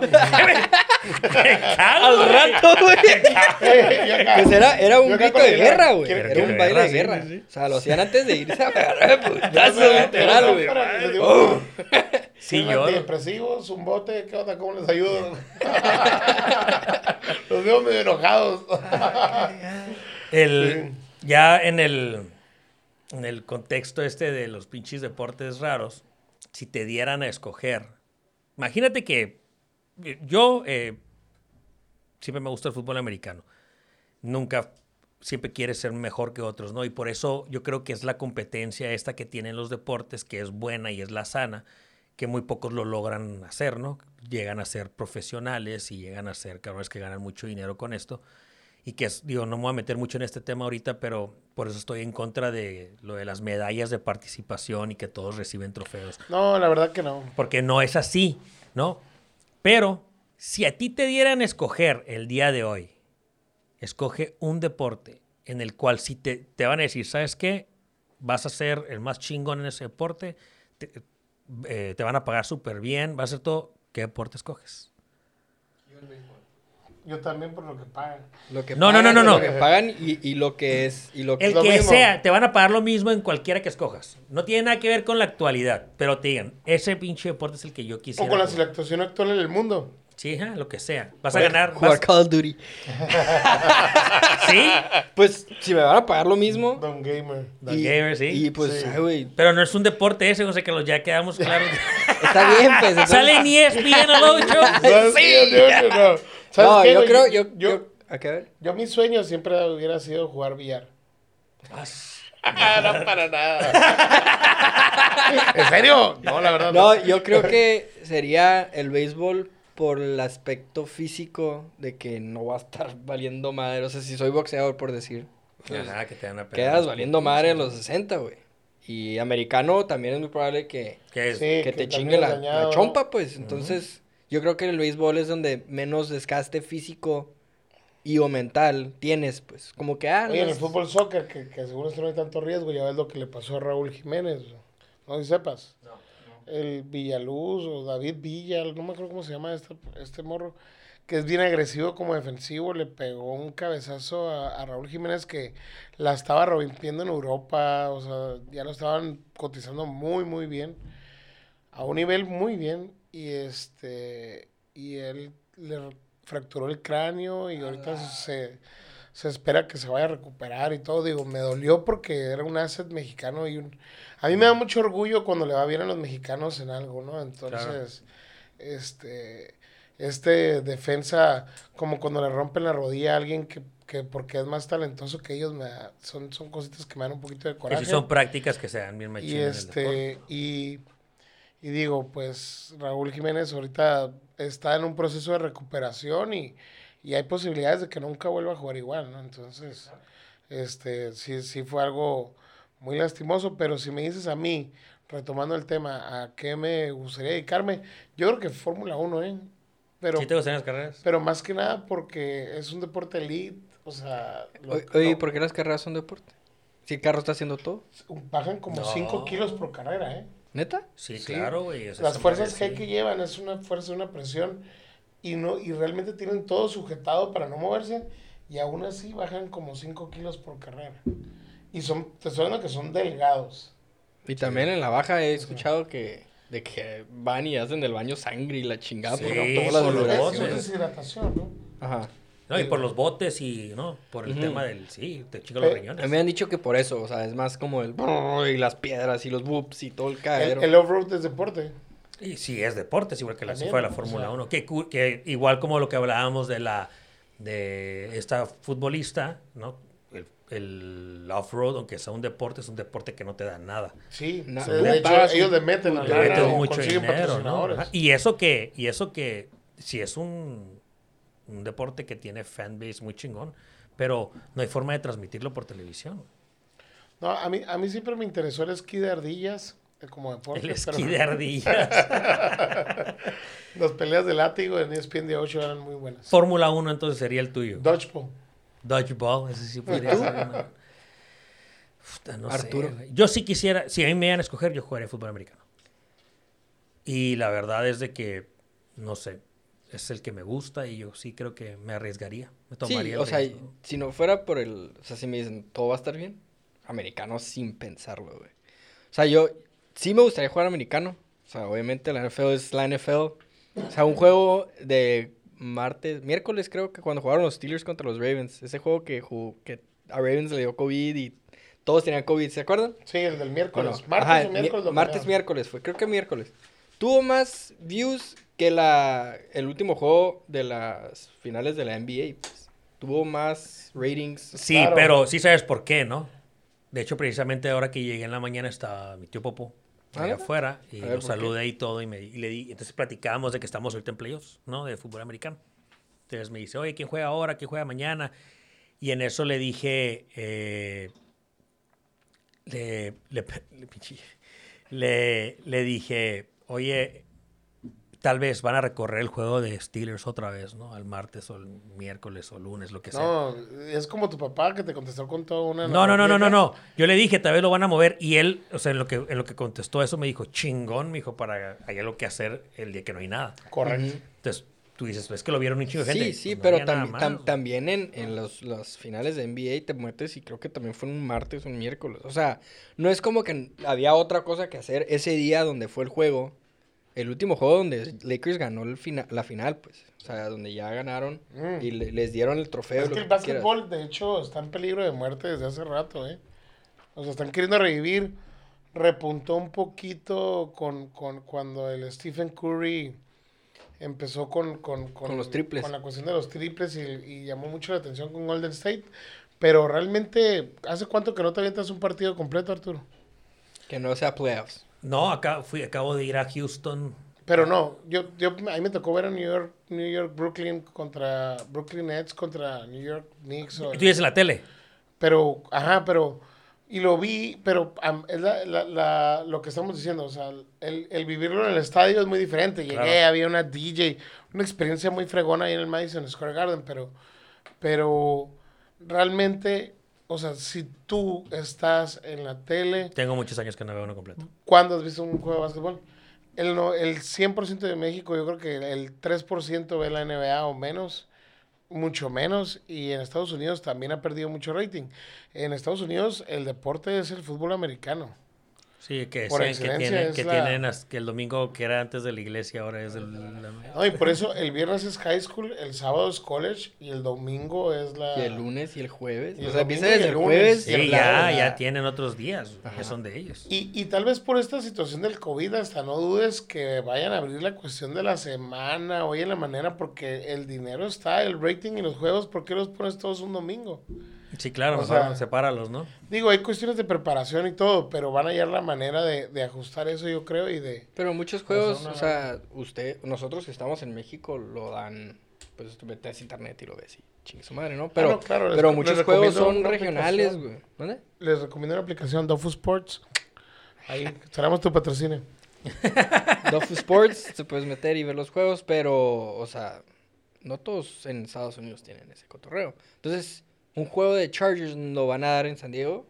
Al rato, güey. Pues era, era un grito de guerra, güey. Era un baile de guerra. O sea, lo hacían antes de irse a putazos, Ya, literal, güey. Sí, "Son yo. Antidepresivos, un bote, ¿qué onda? ¿Cómo les ayudo? Los veo medio enojados. El, ya en el, en el contexto este de los pinches deportes raros, si te dieran a escoger, imagínate que eh, yo eh, siempre me gusta el fútbol americano. Nunca, siempre quieres ser mejor que otros, ¿no? Y por eso yo creo que es la competencia esta que tienen los deportes, que es buena y es la sana, que muy pocos lo logran hacer, ¿no? Llegan a ser profesionales y llegan a ser cabrones que ganan mucho dinero con esto. y que es, digo, no me voy a meter mucho en este tema ahorita, pero por eso estoy en contra de lo de las medallas de participación y que todos reciben trofeos. No, la verdad que no. Porque no es así, ¿no? Pero si a ti te dieran escoger el día de hoy, escoge un deporte en el cual si te, te van a decir, ¿sabes qué? Vas a ser el más chingón en ese deporte, te, eh, te van a pagar súper bien, va a ser todo. ¿Qué deporte escoges? Yo también por lo que pagan. Lo que No, no, pagan, no, no, Lo no. que pagan y, y lo que es. Y lo que El Lo que mismo. sea, te van a pagar lo mismo en cualquiera que escojas. No tiene nada que ver con la actualidad, pero te digan, ese pinche deporte es el que yo quisiera. O con la jugar. situación actual en el mundo. Sí, lo que sea. Vas a ganar. Jugar vas- Call of Duty. Sí, Pues si me van a pagar lo mismo. Don Gamer. Don y, Gamer, sí. Y pues, Sí. ay, pero no es un deporte ese, José Carlos, ya quedamos claros. Está bien, pues. Sale en ESPN al 8. ¿Sabes qué? No, no, no. ¿Sabes No, qué, yo creo. Yo, yo, yo, ¿A qué ver? yo mi sueño siempre hubiera sido jugar billar. no, para nada. ¿En serio? No, la verdad No, yo creo que sería el béisbol por el aspecto físico de que no va a estar valiendo madre. O sea, si soy boxeador, por decir. pues, Ajá, que te van a quedas valiendo madre a los 60, güey. Y americano también es muy probable que, Que es- Sí. que que te chingue la, ¿no? chompa, pues. Entonces, yo creo que en el béisbol es donde menos desgaste físico y o mental tienes, pues. Como que, ah, Oye, en el fútbol soccer, que, que seguro no hay tanto riesgo, ya ves lo que le pasó a Raúl Jiménez. No sé si sepas. El Villaluz o David Villa, no me acuerdo cómo se llama este, este morro, que es bien agresivo como defensivo, le pegó un cabezazo a, a Raúl Jiménez que la estaba rompiendo en Europa, o sea, ya lo estaban cotizando muy, muy bien, a un nivel muy bien, y este, y él le fracturó el cráneo y ahorita se, se espera que se vaya a recuperar y todo. Digo, me dolió porque era un asset mexicano y un... A mí me da mucho orgullo cuando le va bien a los mexicanos en algo, ¿no? Entonces, este, este defensa, como cuando le rompen la rodilla a alguien que, que porque es más talentoso que ellos, me da- son, son cositas que me dan un poquito de coraje. sí son prácticas que se dan bien Y el deporte. este, y, y digo, pues Raúl Jiménez ahorita está en un proceso de recuperación y, y hay posibilidades de que nunca vuelva a jugar igual, ¿no? Entonces, este, sí, sí fue algo muy lastimoso, pero si me dices a mí, retomando el tema, ¿a qué me gustaría dedicarme? Yo creo que Fórmula 1, ¿eh? Pero, ¿Sí te gustan las carreras? pero más que nada porque es un deporte elite, o sea... lo- Oye, lo- ¿por qué las carreras son deporte? Si el carro está haciendo todo. bajan como No. 5 kilos por carrera, ¿eh? ¿Neta? Sí, Sí. claro, güey. o sea, Las fuerzas G que llevan es una fuerza, una presión y no y realmente tienen todo sujetado para no moverse y aún así bajan como 5 kilos por carrera. Y son, te hablando que son delgados. Y también en la baja he escuchado que de que van y hacen del baño sangre y la chingada Sí, por por todas los las es deshidratación, ¿no? Ajá. No, y por los botes y, ¿no? Por el Ujú. tema del, sí, te chingo los riñones. A mí me han dicho que por eso, o sea, es más como el brrr y las piedras y los whoops y todo el El, cagadero. el off-road es deporte. Y sí, es deporte, es igual que la, También, fuera la. Fórmula O sea- 1. Que, que igual como lo que hablábamos de la de esta futbolista, ¿no? El, off-road, aunque sea un deporte, es un deporte que no te da nada. Sí, de hecho pagas ellos le meten le o mucho dinero, ¿no? Y eso que, y eso que, si es un, un deporte que tiene fanbase muy chingón, pero no hay forma de transmitirlo por televisión. No, a mí, a mí siempre me interesó el esquí de ardillas eh, como deporte. El pero esquí de ardillas. Las peleas de látigo en ESPN de 8 eran muy buenas. Fórmula 1 entonces sería el tuyo. Dodgeball. Dodgeball, ese sí podría ser. una- Puta, no Arturo. sé. Yo sí quisiera, si a mí me iban a escoger, yo jugaría fútbol americano. Y la verdad es de que, no sé, es el que me gusta y yo sí creo que me arriesgaría. Me tomaría Sí, o sea, si no fuera por el, o sea, si me dicen, todo va a estar bien, americano sin pensarlo, güey. O sea, yo sí me gustaría jugar americano. O sea, obviamente la NFL es la NFL. O sea, un juego de martes, miércoles creo que cuando jugaron los Steelers contra los Ravens. Ese juego que, jugó- que a Ravens le dio COVID y todos tenían COVID, ¿se acuerdan? Sí, el del miércoles. Bueno, martes ajá, o miércoles. lo martes, miércoles fue, creo que miércoles. Tuvo más views que la, el último juego de las finales de la NBA. pues. Tuvo más ratings. Sí, Claro. pero sí sabes por qué, ¿no? De hecho, precisamente ahora que llegué en la mañana estaba mi tío Popo ¿Ah, allá afuera y ver, lo ¿por qué? saludé y todo y, me, y le di, entonces platicábamos de que estamos ahorita en playoffs, ¿no? De fútbol americano. Entonces me dice, oye, ¿quién juega ahora? ¿Quién juega mañana? Y en eso le dije, eh, le, le, le- le dije, oye, tal vez van a recorrer el juego de Steelers otra vez, ¿no? El martes o el miércoles o lunes, lo que sea. No, es como tu papá que te contestó con toda una... No, no, no, no, no, no. Yo le dije, tal vez lo van a mover. Y él, o sea, en lo que, en lo que contestó eso, me dijo, chingón, me dijo, para hay algo que hacer el día que no hay nada. Correcto. Entonces, tú dices, es que lo vieron un chingo de gente. Sí, sí, Pues no pero tam- también en, en los, los finales de NBA te metes y creo que también fue un martes o un miércoles. O sea, no es como que había otra cosa que hacer ese día donde fue el juego. El último juego donde Lakers ganó el fina- la final, pues. O sea, donde ya ganaron Mm. y le- les dieron el trofeo. Es que el básquetbol, de hecho, está en peligro de muerte desde hace rato, ¿eh? O sea, están queriendo revivir. Repuntó un poquito con, con cuando el Stephen Curry empezó con, con, Con los triples. Con la cuestión de los triples y, y llamó mucho la atención con Golden State. Pero realmente, ¿hace cuánto que no te avientas un partido completo, Arturo? Que no sea playoffs. No, acá fui, acabo de ir a Houston. Pero no, yo, yo, a mí me tocó ver a New York, New York, Brooklyn contra, Brooklyn Nets contra New York Knicks. o- Tú en la tele. Pero, ajá, pero, y lo vi, pero es la, la, la- lo que estamos diciendo, o sea, el, el vivirlo en el estadio es muy diferente. Llegué, Claro. había una DJ, una experiencia muy fregona ahí en el Madison Square Garden, pero, pero realmente, o sea, si tú estás en la tele, Tengo muchos años que no veo uno completo. ¿cuándo has visto un juego de básquetbol? El, no, el 100% de México, yo creo que el 3% ve la NBA o menos, mucho menos, y en Estados Unidos también ha perdido mucho rating. En Estados Unidos el deporte es el fútbol americano. Sí, que, Por que, es que, la- tienen as- que el domingo que era antes de la iglesia ahora es el... la- No, y por eso el viernes es high school, el sábado es college y el domingo es la... Y el lunes y el jueves. Y el o sea, empieza y desde el jueves. Sí, y ya, la- ya tienen otros días. Ya son de ellos. Y, y tal vez por esta situación del COVID, hasta no dudes que vayan a abrir la cuestión de la semana, oye, la manera, porque el dinero está, el rating y los juegos, ¿por qué los pones todos un domingo? Sí, claro, O sea- sepáralos, ¿no? Digo, hay cuestiones de preparación y todo, pero van a hallar la manera de, de ajustar eso, yo creo, y de... Pero muchos juegos, una- o sea, usted, nosotros que estamos en México lo dan, pues tú metes a internet y lo ves y chingue su madre, ¿no? Pero, no, claro, les- pero les muchos juegos son regionales, güey. ¿Dónde? Les recomiendo la aplicación Dofu Sports. Ahí, cerramos tu patrocinio. Dofu Sports, te puedes meter y ver los juegos, pero, o sea, no todos en Estados Unidos tienen ese cotorreo. Entonces, un juego de Chargers lo van a dar en San Diego.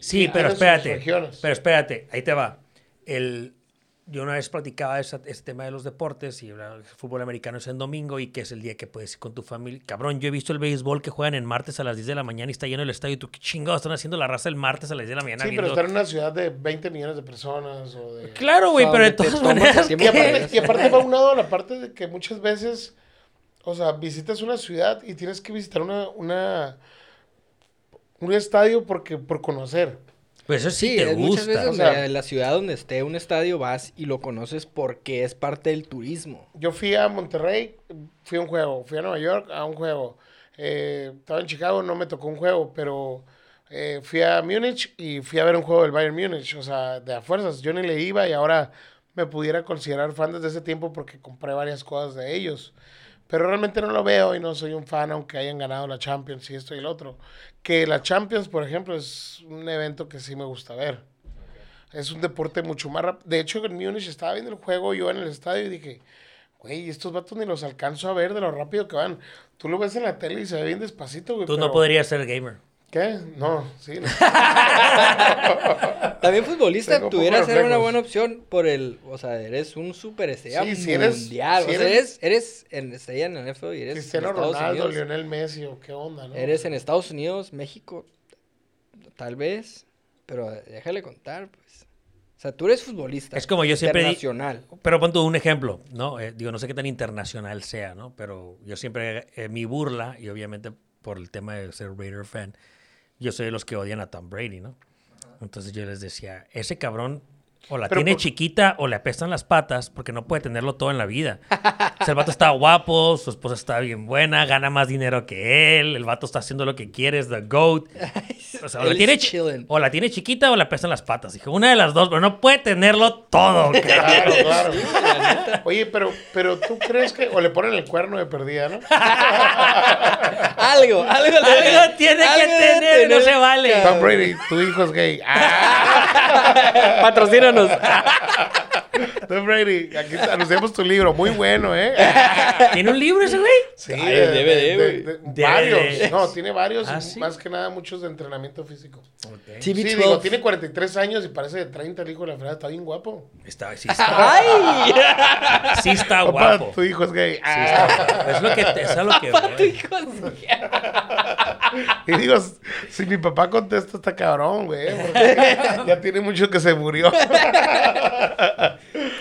Sí, Sí, pero espérate. Pero espérate, ahí te va. El, yo una vez platicaba esa- este tema de los deportes y el fútbol americano es en domingo y que es el día que puedes ir con tu familia. Cabrón, yo he visto el béisbol que juegan en martes a las 10 de la mañana y está lleno el estadio. ¿Y tú qué chingados están haciendo la raza el martes a las 10 de la mañana? Sí, pero viendo- estar en una ciudad de 20 millones de personas o de... Claro, güey, O sea, pero de todas maneras. Y aparte, y aparte va unado a la parte de que muchas veces, o sea, visitas una ciudad y tienes que visitar una, una un estadio porque por conocer. Pues eso sí, Sí, te es muchas gusta. veces O sea- en la ciudad donde esté un estadio vas y lo conoces porque es parte del turismo. Yo fui a Monterrey, fui a un juego. Fui a Nueva York a un juego. Eh, estaba en Chicago, no me tocó un juego, pero eh, fui a Múnich y fui a ver un juego del Bayern Múnich. O sea, de a fuerzas. Yo ni le iba y ahora me pudiera considerar fan desde ese tiempo porque compré varias cosas de ellos. Pero realmente no lo veo y no soy un fan aunque hayan ganado la Champions y esto y el otro. Que la Champions, por ejemplo, es un evento que sí me gusta ver. Es un deporte mucho más rápido. De hecho, en Múnich estaba viendo el juego yo en el estadio y dije, güey, estos vatos ni los alcanzo a ver de lo rápido que van. Tú lo ves en la tele y se ve bien despacito, güey. Tú no podrías ser gamer. ¿Qué? No, sí. no. También futbolista Tengo tuviera ser una buena opción por el, o sea, eres un superestrella Sí, si eres- mundial, si o sea, eres- eres, en estrella en el NFL y eres Cristiano en Ronaldo, Unidos. Lionel Messi o qué onda, ¿no? Eres en Estados Unidos, México, tal vez, pero déjale contar, pues. O sea, tú eres futbolista. Es como yo siempre di- Internacional. Pero pon tú un ejemplo, ¿no? Eh, digo, no sé qué tan internacional sea, ¿no? Pero yo siempre, eh, mi burla, y obviamente por el tema de ser Raider fan, yo soy de los que odian a Tom Brady, ¿no? Entonces yo les decía, ese cabrón O la Pero tiene por- chiquita o le apestan las patas porque no puede tenerlo todo en la vida. O sea, el vato está guapo, su esposa está bien buena, gana más dinero que él, el vato está haciendo lo que quiere, es the GOAT. O sea, o la, tiene, o la chiquita o le apestan las patas. Dije, una de las dos, pero no puede tenerlo todo. Claro, claro. Oye, pero, pero tú crees que. O le ponen el cuerno de perdida, ¿no? Algo, algo, Algo tiene que algo debe tener, no se vale. Tom Brady, tu hijo es gay. Ah, Patrocínanos. Tom Brady, aquí anunciamos tu libro. Muy bueno, ¿eh? ¿Tiene un libro ese güey? Sí, Ay, de- el de- de- varios. No, tiene varios. Ah. Más que nada, muchos de entrenamiento físico. TV12. Sí, digo, tiene 43 años y parece de 30 el hijo de la fregada. Está bien guapo. Está, sí está, ¡Ay! sí está Papá, guapo. tu hijo es gay. Sí Ah. está guapo. Es lo que, es lo que Papá, tu hijo es- Y digo, si mi papá contesta, está cabrón, güey. Porque ya tiene mucho que se murió.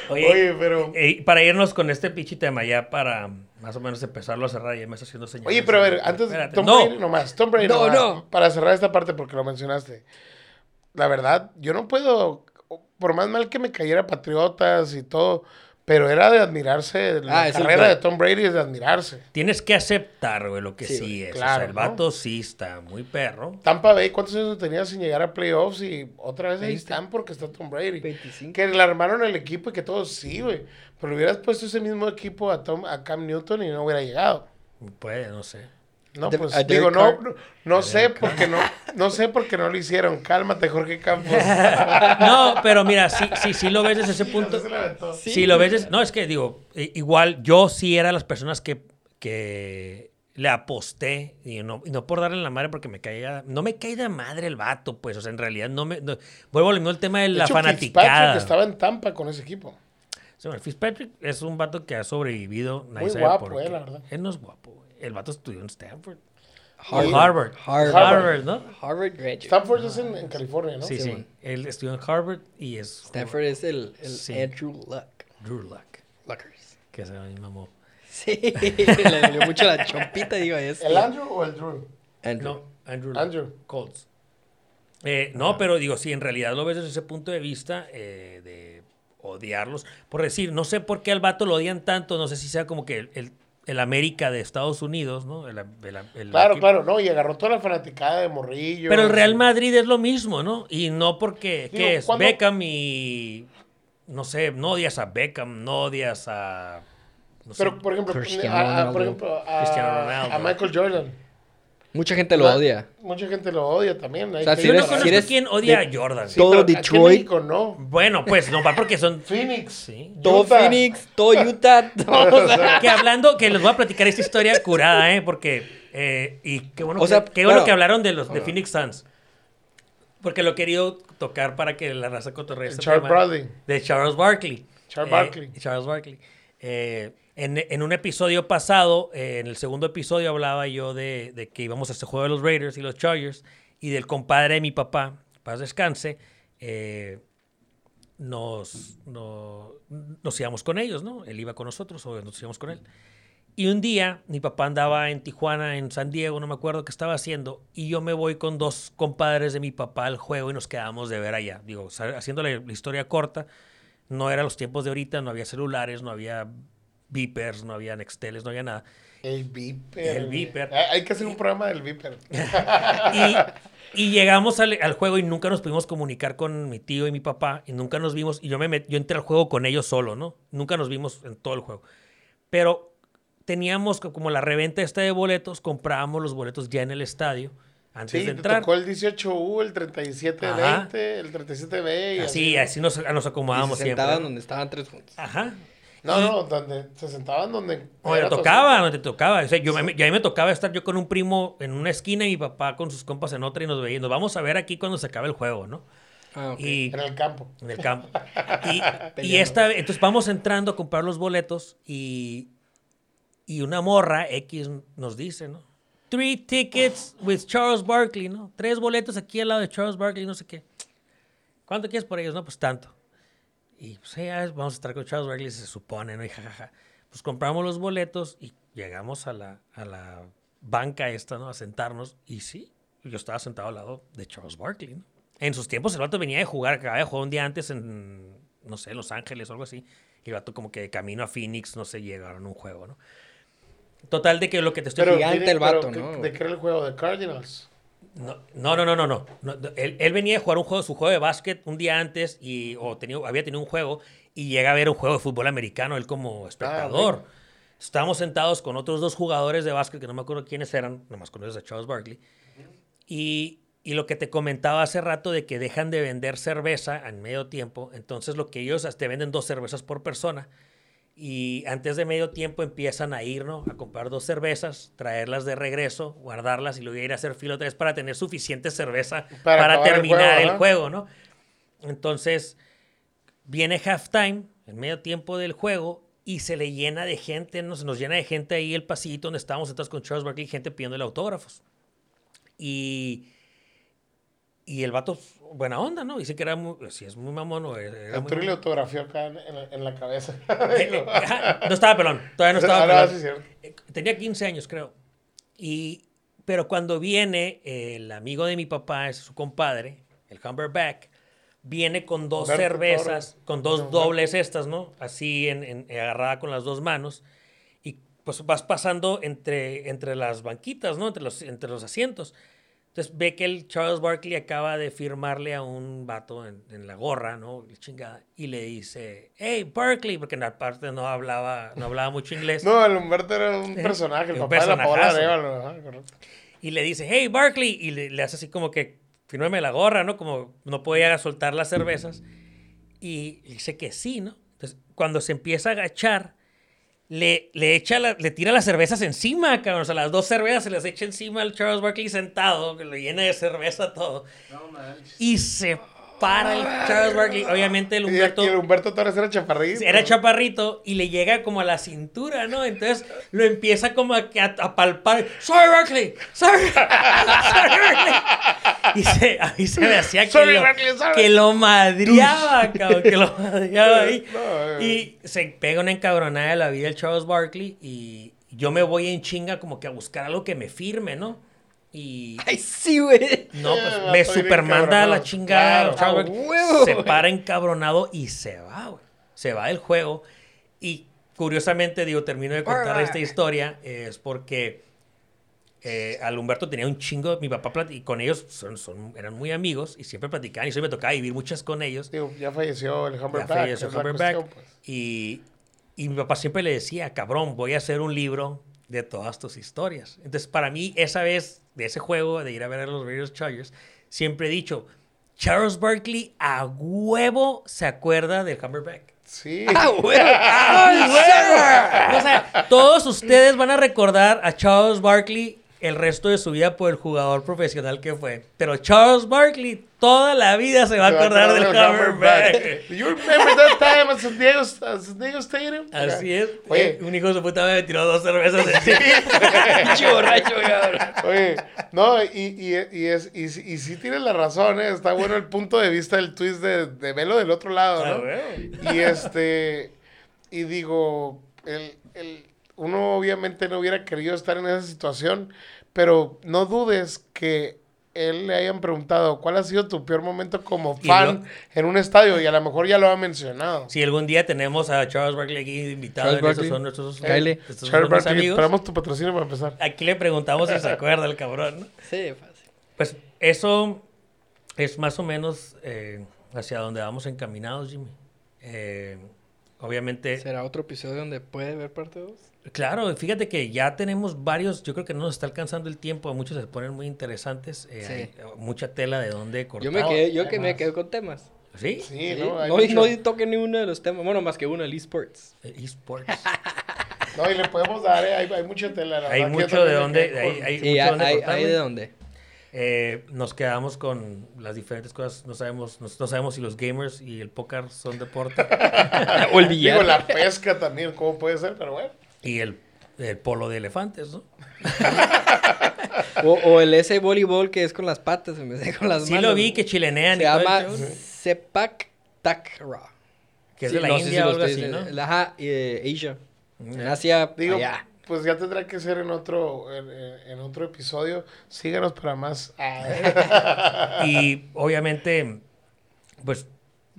Oye, Oye, pero. eh, para irnos con este pinche tema, ya para más o menos empezarlo a cerrar, ya me está haciendo señales. Oye, pero a ver, antes Espérate. Tom no, Brady nomás, Tom Brady No, nomás, no. para cerrar esta parte porque lo mencionaste. La verdad, yo no puedo, por más mal que me cayera Patriotas y todo, pero era de admirarse, la Ah, carrera de Tom Brady es de admirarse. tienes que aceptar, güey, lo que sí, Sí, es. claro, o sea, el ¿no? vato sí está muy perro. Tampa Bay, ¿cuántos años tenía sin llegar a playoffs? Y otra vez ahí 20. están porque está Tom Brady. 25. Que le armaron el equipo y que todos sí, güey. Pero le hubieras puesto ese mismo equipo a, Tom, a Cam Newton y no hubiera llegado. Puede, no sé. No, De- pues a digo, no, no, no sé porque no, no sé por qué no lo hicieron. Cálmate, Jorge Campos. No, pero mira, sí, sí, sí lo ves desde ese punto. Sí, Sí, lo ves. desde- No, es que digo, igual yo sí era las personas que, que le aposté. Y no, y no por darle la madre porque me caía. No me caía de madre el vato, pues. O sea, en realidad no me. no- vuelvo al mismo el tema de, De la hecho, fanaticada. Fitzpatrick estaba en Tampa con ese equipo. Sí, bueno, Fitzpatrick es un vato que ha sobrevivido. Muy guapo, eh, la verdad. Él no es guapo, güey. El vato estudió en Stanford. Harvard. O Harvard. Harvard. Harvard, ¿no? Harvard graduate. Stanford es en, en California, ¿no? Sí, Sí. Él estudió en Harvard y es. Stanford es el, el Sí. Andrew Luck. Drew Luck. Luckers. Que se me mamó. Sí, le dolió mucho la chompita, digo, esto. ¿El Andrew o el Drew? Andrew. No, Andrew. Luck. Andrew. Colts. Eh, no, pero digo, si en realidad lo ves desde ese punto de vista eh, de odiarlos, por decir, no sé por qué al vato lo odian tanto, no sé si sea como que el, el- el América de Estados Unidos, ¿no? El- el- el Claro, equipo- claro, no. Y agarró toda la fanaticada de Morrillo. Pero el Real Madrid es lo mismo, ¿no? Y no porque, Digo, ¿qué es? ¿cuándo- Beckham y, no sé, no odias a Beckham, no odias a... no sé. Pero, por ejemplo, Cristiano a, a- por ejemplo, a, Cristiano Ronaldo. a Michael Jordan. Mucha gente lo odia. Mucha gente lo odia también. Hay sea, que- si Yo no eres- conozco eres quién odia de- a Jordan. Sí, todo Detroit. México no. Bueno, pues no, porque son... Phoenix. Sí. Todo Utah. Phoenix, todo Utah. todo- O sea, Que hablando, que les voy a platicar esta historia curada, ¿eh? Porque, eh, y qué bueno, O que, qué bueno que hablaron de los de Phoenix Suns. Porque lo he querido tocar para que la raza cotorree este Charles. Bradley. De Charles Barkley. Charles Eh, Barkley. Charles Barkley. Eh, en, en un episodio pasado, eh, en el segundo episodio, hablaba yo de, de que íbamos a este juego de los Raiders y los Chargers y del compadre de mi papá, paz descanse, eh, nos, no- nos íbamos con ellos, ¿no? Él iba con nosotros o nos íbamos con él. Y un día mi papá andaba en Tijuana, en San Diego, no me acuerdo qué estaba haciendo, y yo me voy con dos compadres de mi papá al juego y nos quedamos de ver allá. Digo, sa- haciéndole la historia corta, no eran los tiempos de ahorita, no había celulares, no había beepers, no había nexteles, no había nada. El Viper. El Viper. Hay hay que hacer un programa del Viper. Y, y llegamos al, al juego y nunca nos pudimos comunicar con mi tío y mi papá y nunca nos vimos. Y yo, me met- yo entré al juego con ellos solo, ¿no? Nunca nos vimos en todo el juego. Pero teníamos co- como la reventa esta de boletos, comprábamos los boletos ya en el estadio antes Sí, de te entrar. tocó el 18U, el 3720, Ajá. el 37B. Y Así, así nos, nos Y acomodábamos se siempre. donde estaban tres juntos. Ajá. No, Y- no, donde se sentaban donde. Donde tocaba, donde te tocaba. O sea, yo, me, yo a mí me tocaba estar yo con un primo en una esquina y mi papá con sus compas en otra y nos veíamos. Vamos a ver aquí cuando se acabe el juego, ¿no? Ah, ok. Y, En el campo. en el campo. Y, y esta entonces vamos entrando a comprar los boletos y, y una morra X nos dice, ¿no? Three tickets with Charles Barkley, ¿no? Tres boletos aquí al lado de Charles Barkley, no sé qué. ¿Cuánto quieres por ellos? No, pues tanto. Y pues ya vamos a estar con Charles Barkley, se supone, ¿no? Y jajaja. Pues compramos los boletos y llegamos a la, a la banca esta, ¿no? A sentarnos. Y sí, yo estaba sentado al lado de Charles Barkley, ¿no? En sus tiempos el vato venía de jugar, acababa de jugar un día antes en, no sé, Los Ángeles o algo así. Y el vato como que de camino a Phoenix, no sé, llegaron a un juego, ¿no? Total de que lo que te estoy... Pero, gigante el vato, pero, ¿no? ¿De qué era el juego? ¿De Cardinals? No, no, no, no, no. no. Él, él venía a jugar un juego, su juego de básquet un día antes y o tenía, había tenido un juego y llega a ver un juego de fútbol americano, él como espectador. ok. Estábamos sentados con otros dos jugadores de básquet que no me acuerdo quiénes eran, nomás conoces a Charles Barkley. Y, y lo que te comentaba hace rato de que dejan de vender cerveza en medio tiempo, entonces lo que ellos te venden dos cervezas por persona y antes de medio tiempo empiezan a ir, ¿no? A comprar dos cervezas, traerlas de regreso, guardarlas y luego ir a hacer fila otra vez para tener suficiente cerveza Para el terminar juego, el juego, ¿no? Entonces, viene halftime, en medio tiempo del juego, y se le llena de gente, ¿no? Se nos llena de gente ahí el pasillito donde estábamos sentados con Charles Barkley, gente pidiéndole autógrafos. Y, y el vato, buena onda, ¿no? Dice que era muy, si es muy mamón, o era- muy le autografió acá en, en- en la cabeza. Eh, eh, no estaba pelón, todavía no estaba Ah, pelón. sí. Eh, Tenía 15 años, creo. Y, pero cuando viene el amigo de mi papá, es su compadre, el Humberback, viene con dos Humberto cervezas, Torres. con dos dobles estas, ¿no? Así en, en- agarrada con las dos manos. Y pues vas pasando entre, entre las banquitas, ¿no? Entre los, entre los asientos. Entonces ve que el Charles Barkley acaba de firmarle a un vato en, en la gorra, ¿no? Chingada. Y le dice, hey, Barkley, porque en la parte no hablaba, no hablaba mucho inglés. No, el Humberto era un personaje, el Un papá de la Paola ajá, correcto. Y le dice, hey, Barkley. Y le, le hace así como que, fírmame la gorra, ¿no? Como no podía soltar las cervezas. Y dice que sí, ¿no? Entonces, cuando se empieza a agachar, le, le echa, la- le tira las cervezas encima, cabrón. O sea, las dos cervezas se las echa encima al Charles Barkley sentado, que lo llena de cerveza todo. Y se para el Charles Barkley. Obviamente el Humberto... y el Humberto Torres era chaparrito. Era chaparrito y le llega como a la cintura, ¿no? Entonces lo empieza como a, que a, a palpar. ¡Sorry, Barkley! ¡Sorry! ¡Sorry, Barkley! Y se, a mí se me hacía que, lo, Barkley, que lo madreaba, cabrón, que lo madreaba ahí. No. Y se pega una encabronada de la vida el Charles Barkley y yo me voy en chinga como que a buscar algo que me firme, ¿no? Y Ay, sí, güey. no, pues vato, me supermanda a la chingada. Claro. Huevo. Se para encabronado y se va, güey. Se va del juego. Y curiosamente, digo, termino de contar esta historia, eh, es porque eh, al Humberto tenía un chingo, mi papá y con ellos son, son- eran muy amigos y siempre platicaban y eso me tocaba vivir muchas con ellos. Digo, ya falleció el Ya Humberback. falleció es la Humberback. cuestión, pues. y, y mi papá siempre le decía, cabrón, voy a hacer un libro de todas tus historias. Entonces, para mí, esa vez de ese juego, de ir a ver a los Raiders Chargers, siempre he dicho, Charles Barkley a huevo se acuerda del Humberback. Sí. Ah, güey. O sea, todos ustedes van a recordar a Charles Barkley el resto de su vida por el jugador profesional que fue. Pero Charles Barkley toda la vida se va a acordar del Humberback. Do you remember that time at San Diego, at San Diego Stadium? Así es. Oye. Eh, un hijo de su puta me tiró dos cervezas encima. Pinche borracho, cabrón. Oye, no, y, y, y, es, y, sí- y sí tienes la razón, ¿eh? está bueno el punto de vista del twist de, de verlo del otro lado, ¿no? Y este, y digo, el, el, uno obviamente no hubiera querido estar en esa situación, pero no dudes que él le hayan preguntado cuál ha sido tu peor momento como fan lo- en un estadio y a lo mejor ya lo ha mencionado. Si algún día tenemos a Charles Barkley aquí invitado, Barkley. son nuestros, Cáele. estos son Charles nuestros Barkley, amigos. esperamos tu patrocinio para empezar. Aquí le preguntamos si se acuerda el cabrón. ¿no? Sí, fácil. Pues eso es más o menos eh, hacia donde vamos encaminados, Jimmy. Eh, obviamente, ¿Será otro episodio donde puede ver parte 2? Claro, fíjate que ya tenemos varios, yo creo que no nos está alcanzando el tiempo, muchos se ponen muy interesantes, eh, Sí. hay mucha tela de dónde cortar. Yo me quedé, yo que me quedé con temas. ¿Sí? Sí, Sí, ¿no? Hay No, mucho- no toqué ni uno de los temas. Bueno, más que uno, el esports. Eh, esports. No, y le podemos dar, ¿eh? hay, hay mucha tela. la hay mucho de dónde, hay, con- hay Sí, mucho hay, dónde hay, cortar, hay de dónde. Eh, nos quedamos con las diferentes cosas. No sabemos, no, no sabemos si los gamers y el póker son deporte. o el Digo, billar. la pesca también, ¿cómo puede ser? Pero bueno. Y el, el polo de elefantes, ¿no? O, o el ese voleibol que es con las patas en vez de con las Sí manos. lo vi que chilenean Se y llama Sepak Takraw. que es Sí, de la no India o algo así, ¿no? Ajá, eh, Asia. En Ya. Asia, Digo, allá. pues ya tendrá que ser en otro, en, en- en otro episodio. Síganos para más. Ah. Y obviamente, pues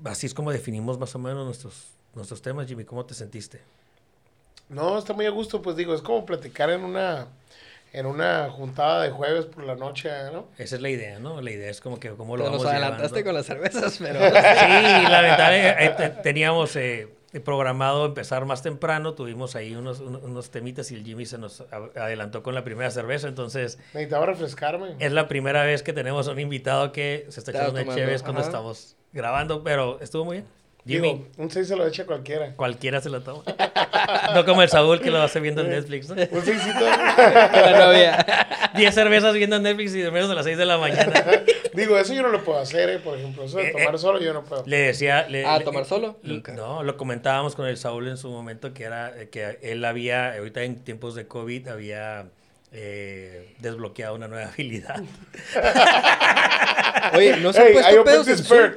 así es como definimos más o menos nuestros, nuestros temas, Jimmy. ¿Cómo te sentiste? No, está muy a gusto, pues digo, es como platicar en una, en una juntada de jueves por la noche, ¿no? Esa es la idea, ¿no? La idea es como que cómo lo Pero vamos nos adelantaste llevando. con las cervezas, pero... Sí, lamentablemente teníamos eh, programado empezar más temprano, tuvimos ahí unos, un- unos temitas y el Jimmy se nos adelantó con la primera cerveza, entonces Necesitaba refrescarme. es la primera vez que tenemos un invitado que se está echando una chévere cuando ajá. estamos grabando, pero estuvo muy bien. Jimmy, Digo, un 6 se lo echa cualquiera. cualquiera se lo toma. No como el Saúl que lo hace viendo en Netflix, ¿no? Un seisito. Con la novia. 10 cervezas viendo Netflix y de menos a las 6 de la mañana. digo, eso yo no lo puedo hacer, ¿eh? Por ejemplo, eso de Eh, tomar eh. solo yo no puedo. Le decía... le- Ah, le- ¿tomar solo? Nunca. No, lo comentábamos con el Saúl en su momento que era eh, que él había, ahorita en tiempos de COVID, había eh, desbloqueado una nueva habilidad. Oye, ¿no se han Hey, I puesto pedos en Zoom?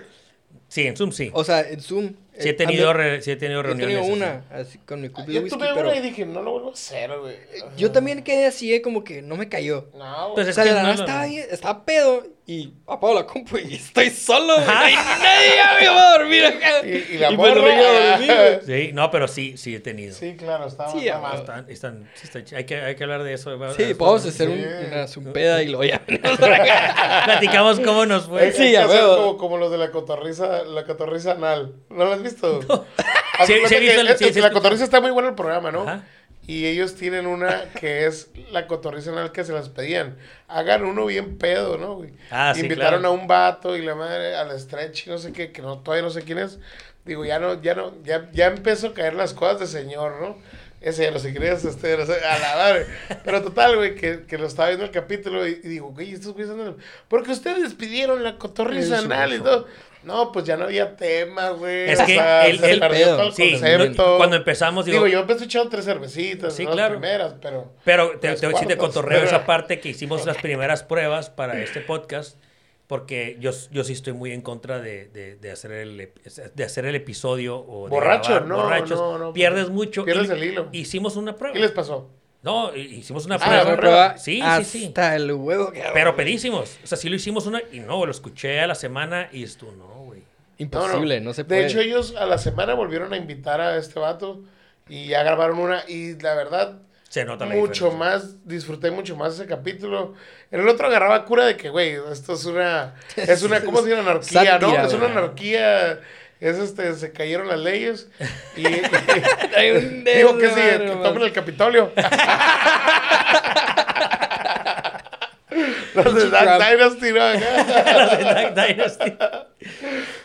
Sí, en Zoom sí. O sea, en Zoom. Sí he eh, tenido, re- sí he tenido Yo he reuniones. tenido así. una, así, con mi cup de Yo whisky, tuve pero... una y dije, no lo vuelvo a hacer, güey. Yo también quedé así, eh, como que no me cayó. No, Pues O sea, de la nada estaba, ahí, estaba pedo y apago la compu y estoy solo. güey. Ay, nadie ya me va a dormir acá. Y- y la pues no me ah. dormido, güey. Sí, no, pero sí, sí he tenido. Sí, claro, estaba. Sí, estaba- ah, Están, están, sí está ch- hay, que, hay que hablar de eso. Sí, podemos hacer Sí. un- una zumpeda y lo ya. Platicamos cómo nos fue. hay Sí, que a hacer como, como los de la cotorriza, la cotorriza anal. ¿No lo has visto? Haz Sí, de sí he cuenta visto que el- es- sí, es sí que la cotorriza está muy bueno el programa, ¿no? Ajá. Y ellos tienen una que es la cotorriza anal que se las pedían. Hagan uno bien pedo, ¿no, güey? Ah, sí, Invitaron claro. a un vato y la madre al stretch y no sé qué, que no, todavía no sé quién es. Digo, ya no, ya no, ya, ya empezó a caer las cosas de señor, ¿no? Ese ya lo sé quién es, este, no sé, a la madre. Pero total, güey, que, que lo estaba viendo el capítulo y, y digo, güey, estos güeyes andan. Porque ustedes pidieron la cotorriza anal y todo. No, pues ya no había tema, güey. Es o que sea, el- se el perdió pedo. todo el Sí, concepto. cuando empezamos, digo, Digo, yo empecé echando tres cervecitas, Sí, ¿no? claro. Las primeras, pero... Pero te, te, sí te cotorreo esa parte que hicimos las primeras pruebas para este podcast, porque yo, yo sí estoy muy en contra de, de, de hacer, el, de hacer el episodio o de Borracho, grabar no, borrachos. no, no, Pierdes mucho. pierdes Y- el hilo. Hicimos una prueba. ¿Qué les pasó? No, hi- hicimos una Ah, prueba. una prueba Sí, sí, sí. hasta el huevo que Pero pedísimos. O sea, sí lo hicimos una y no, lo escuché a la semana y estuvo, no, güey. Imposible, no, se De puede. hecho, ellos a la semana volvieron a invitar a este vato y ya grabaron una. Y la verdad, Se nota la mucho diferencia. más, disfruté mucho más ese capítulo. En el otro agarraba cura de que, güey, esto es una, es una, ¿cómo se llama? Anarquía, ¿no? Es una anarquía, es este, se cayeron las leyes. Y, y- Hay un digo que sí, que tomen el Capitolio. Los de Trump. Dynasty, ¿no? La de Dark Dynasty. Pero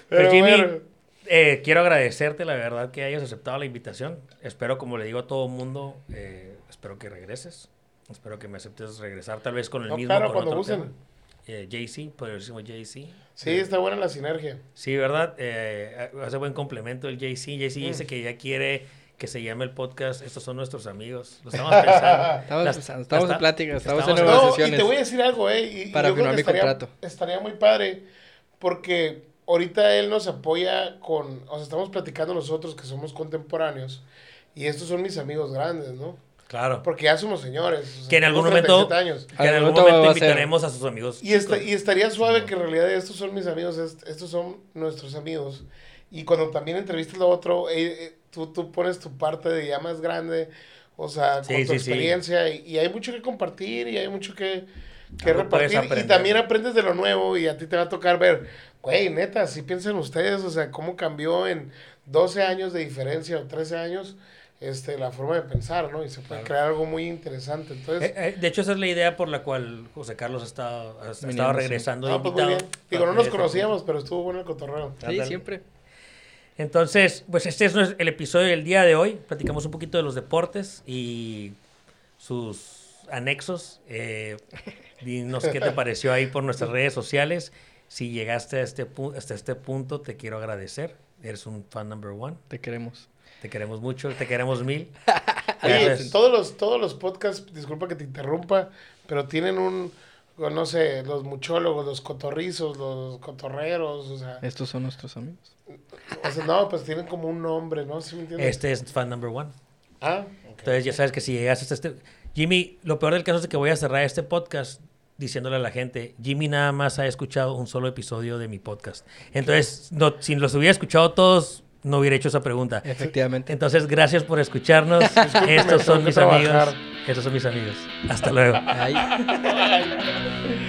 Pero Jimmy, bueno. eh, quiero agradecerte la verdad que hayas aceptado la invitación. Espero, como le digo a todo el mundo, eh, espero que regreses. Espero que me aceptes regresar, tal vez con el No, mismo. claro, con cuando otro. Eh, poderosísimo JC. Sí, está buena la sinergia. Sí, ¿verdad? Eh, hace buen complemento el JC. JC Mm. dice que ya quiere que se llame el podcast. Estos son nuestros amigos. Lo estamos pensando. Estamos, Las- pensando, estamos en plática, estamos, estamos en en- No, y negociaciones. te voy a decir algo, ¿eh? Y, Para yo creo firmar que mi estaría, contrato. estaría muy padre porque ahorita él nos apoya con, o sea, estamos platicando nosotros que somos contemporáneos y estos son mis amigos grandes, ¿no? Claro. Porque ya somos señores. Que en algún momento, 37 años. que en Al algún momento momento va a invitaremos a sus amigos. Y, esta- y estaría suave Sí, que en realidad estos son mis amigos, est- estos son nuestros amigos. Y cuando también entrevistas a otro, eh, eh, tú, tú pones tu parte de ya más grande, o sea, con Sí, tu sí, sí. experiencia. Y, y hay mucho que compartir y hay mucho que, que repartir. Y también aprendes de lo nuevo y a ti te va a tocar ver, güey, neta, si piensan ustedes, o sea, cómo cambió en 12 años de diferencia o 13 años este, la forma de pensar, ¿no? Y se puede Claro. crear algo muy interesante. Entonces, Eh, eh, de hecho, esa es la idea por la cual José Carlos ha estado, ha estado sí. regresando de no, pues invitado. Digo, no nos conocíamos, pero estuvo bueno el cotorreo. Sí, Ándale. siempre. Entonces, pues este es el episodio del día de hoy. Platicamos un poquito de los deportes y sus anexos. Eh, dinos qué te pareció ahí por nuestras redes sociales. Si llegaste a este pu- hasta este punto, te quiero agradecer. Eres un fan number one. Te queremos. Te queremos mucho, te queremos mil. Todos los, todos los podcasts, disculpa que te interrumpa, pero tienen un, no sé, los muchólogos, los cotorrizos, los cotorreros, o sea. Estos son nuestros amigos. O sea, no, pues tienen como un nombre, ¿no? ¿Sí me entiendes? Este es fan number one. Ah, okay. Entonces ya sabes que si llegas hasta este... Jimmy, lo peor del caso es que voy a cerrar este podcast diciéndole a la gente, Jimmy nada más ha escuchado un solo episodio de mi podcast. Entonces, no, si los hubiera escuchado todos, no hubiera hecho esa pregunta. Efectivamente. Entonces, gracias por escucharnos. Estos son mis amigos. Estos son mis amigos. Hasta luego. Ay.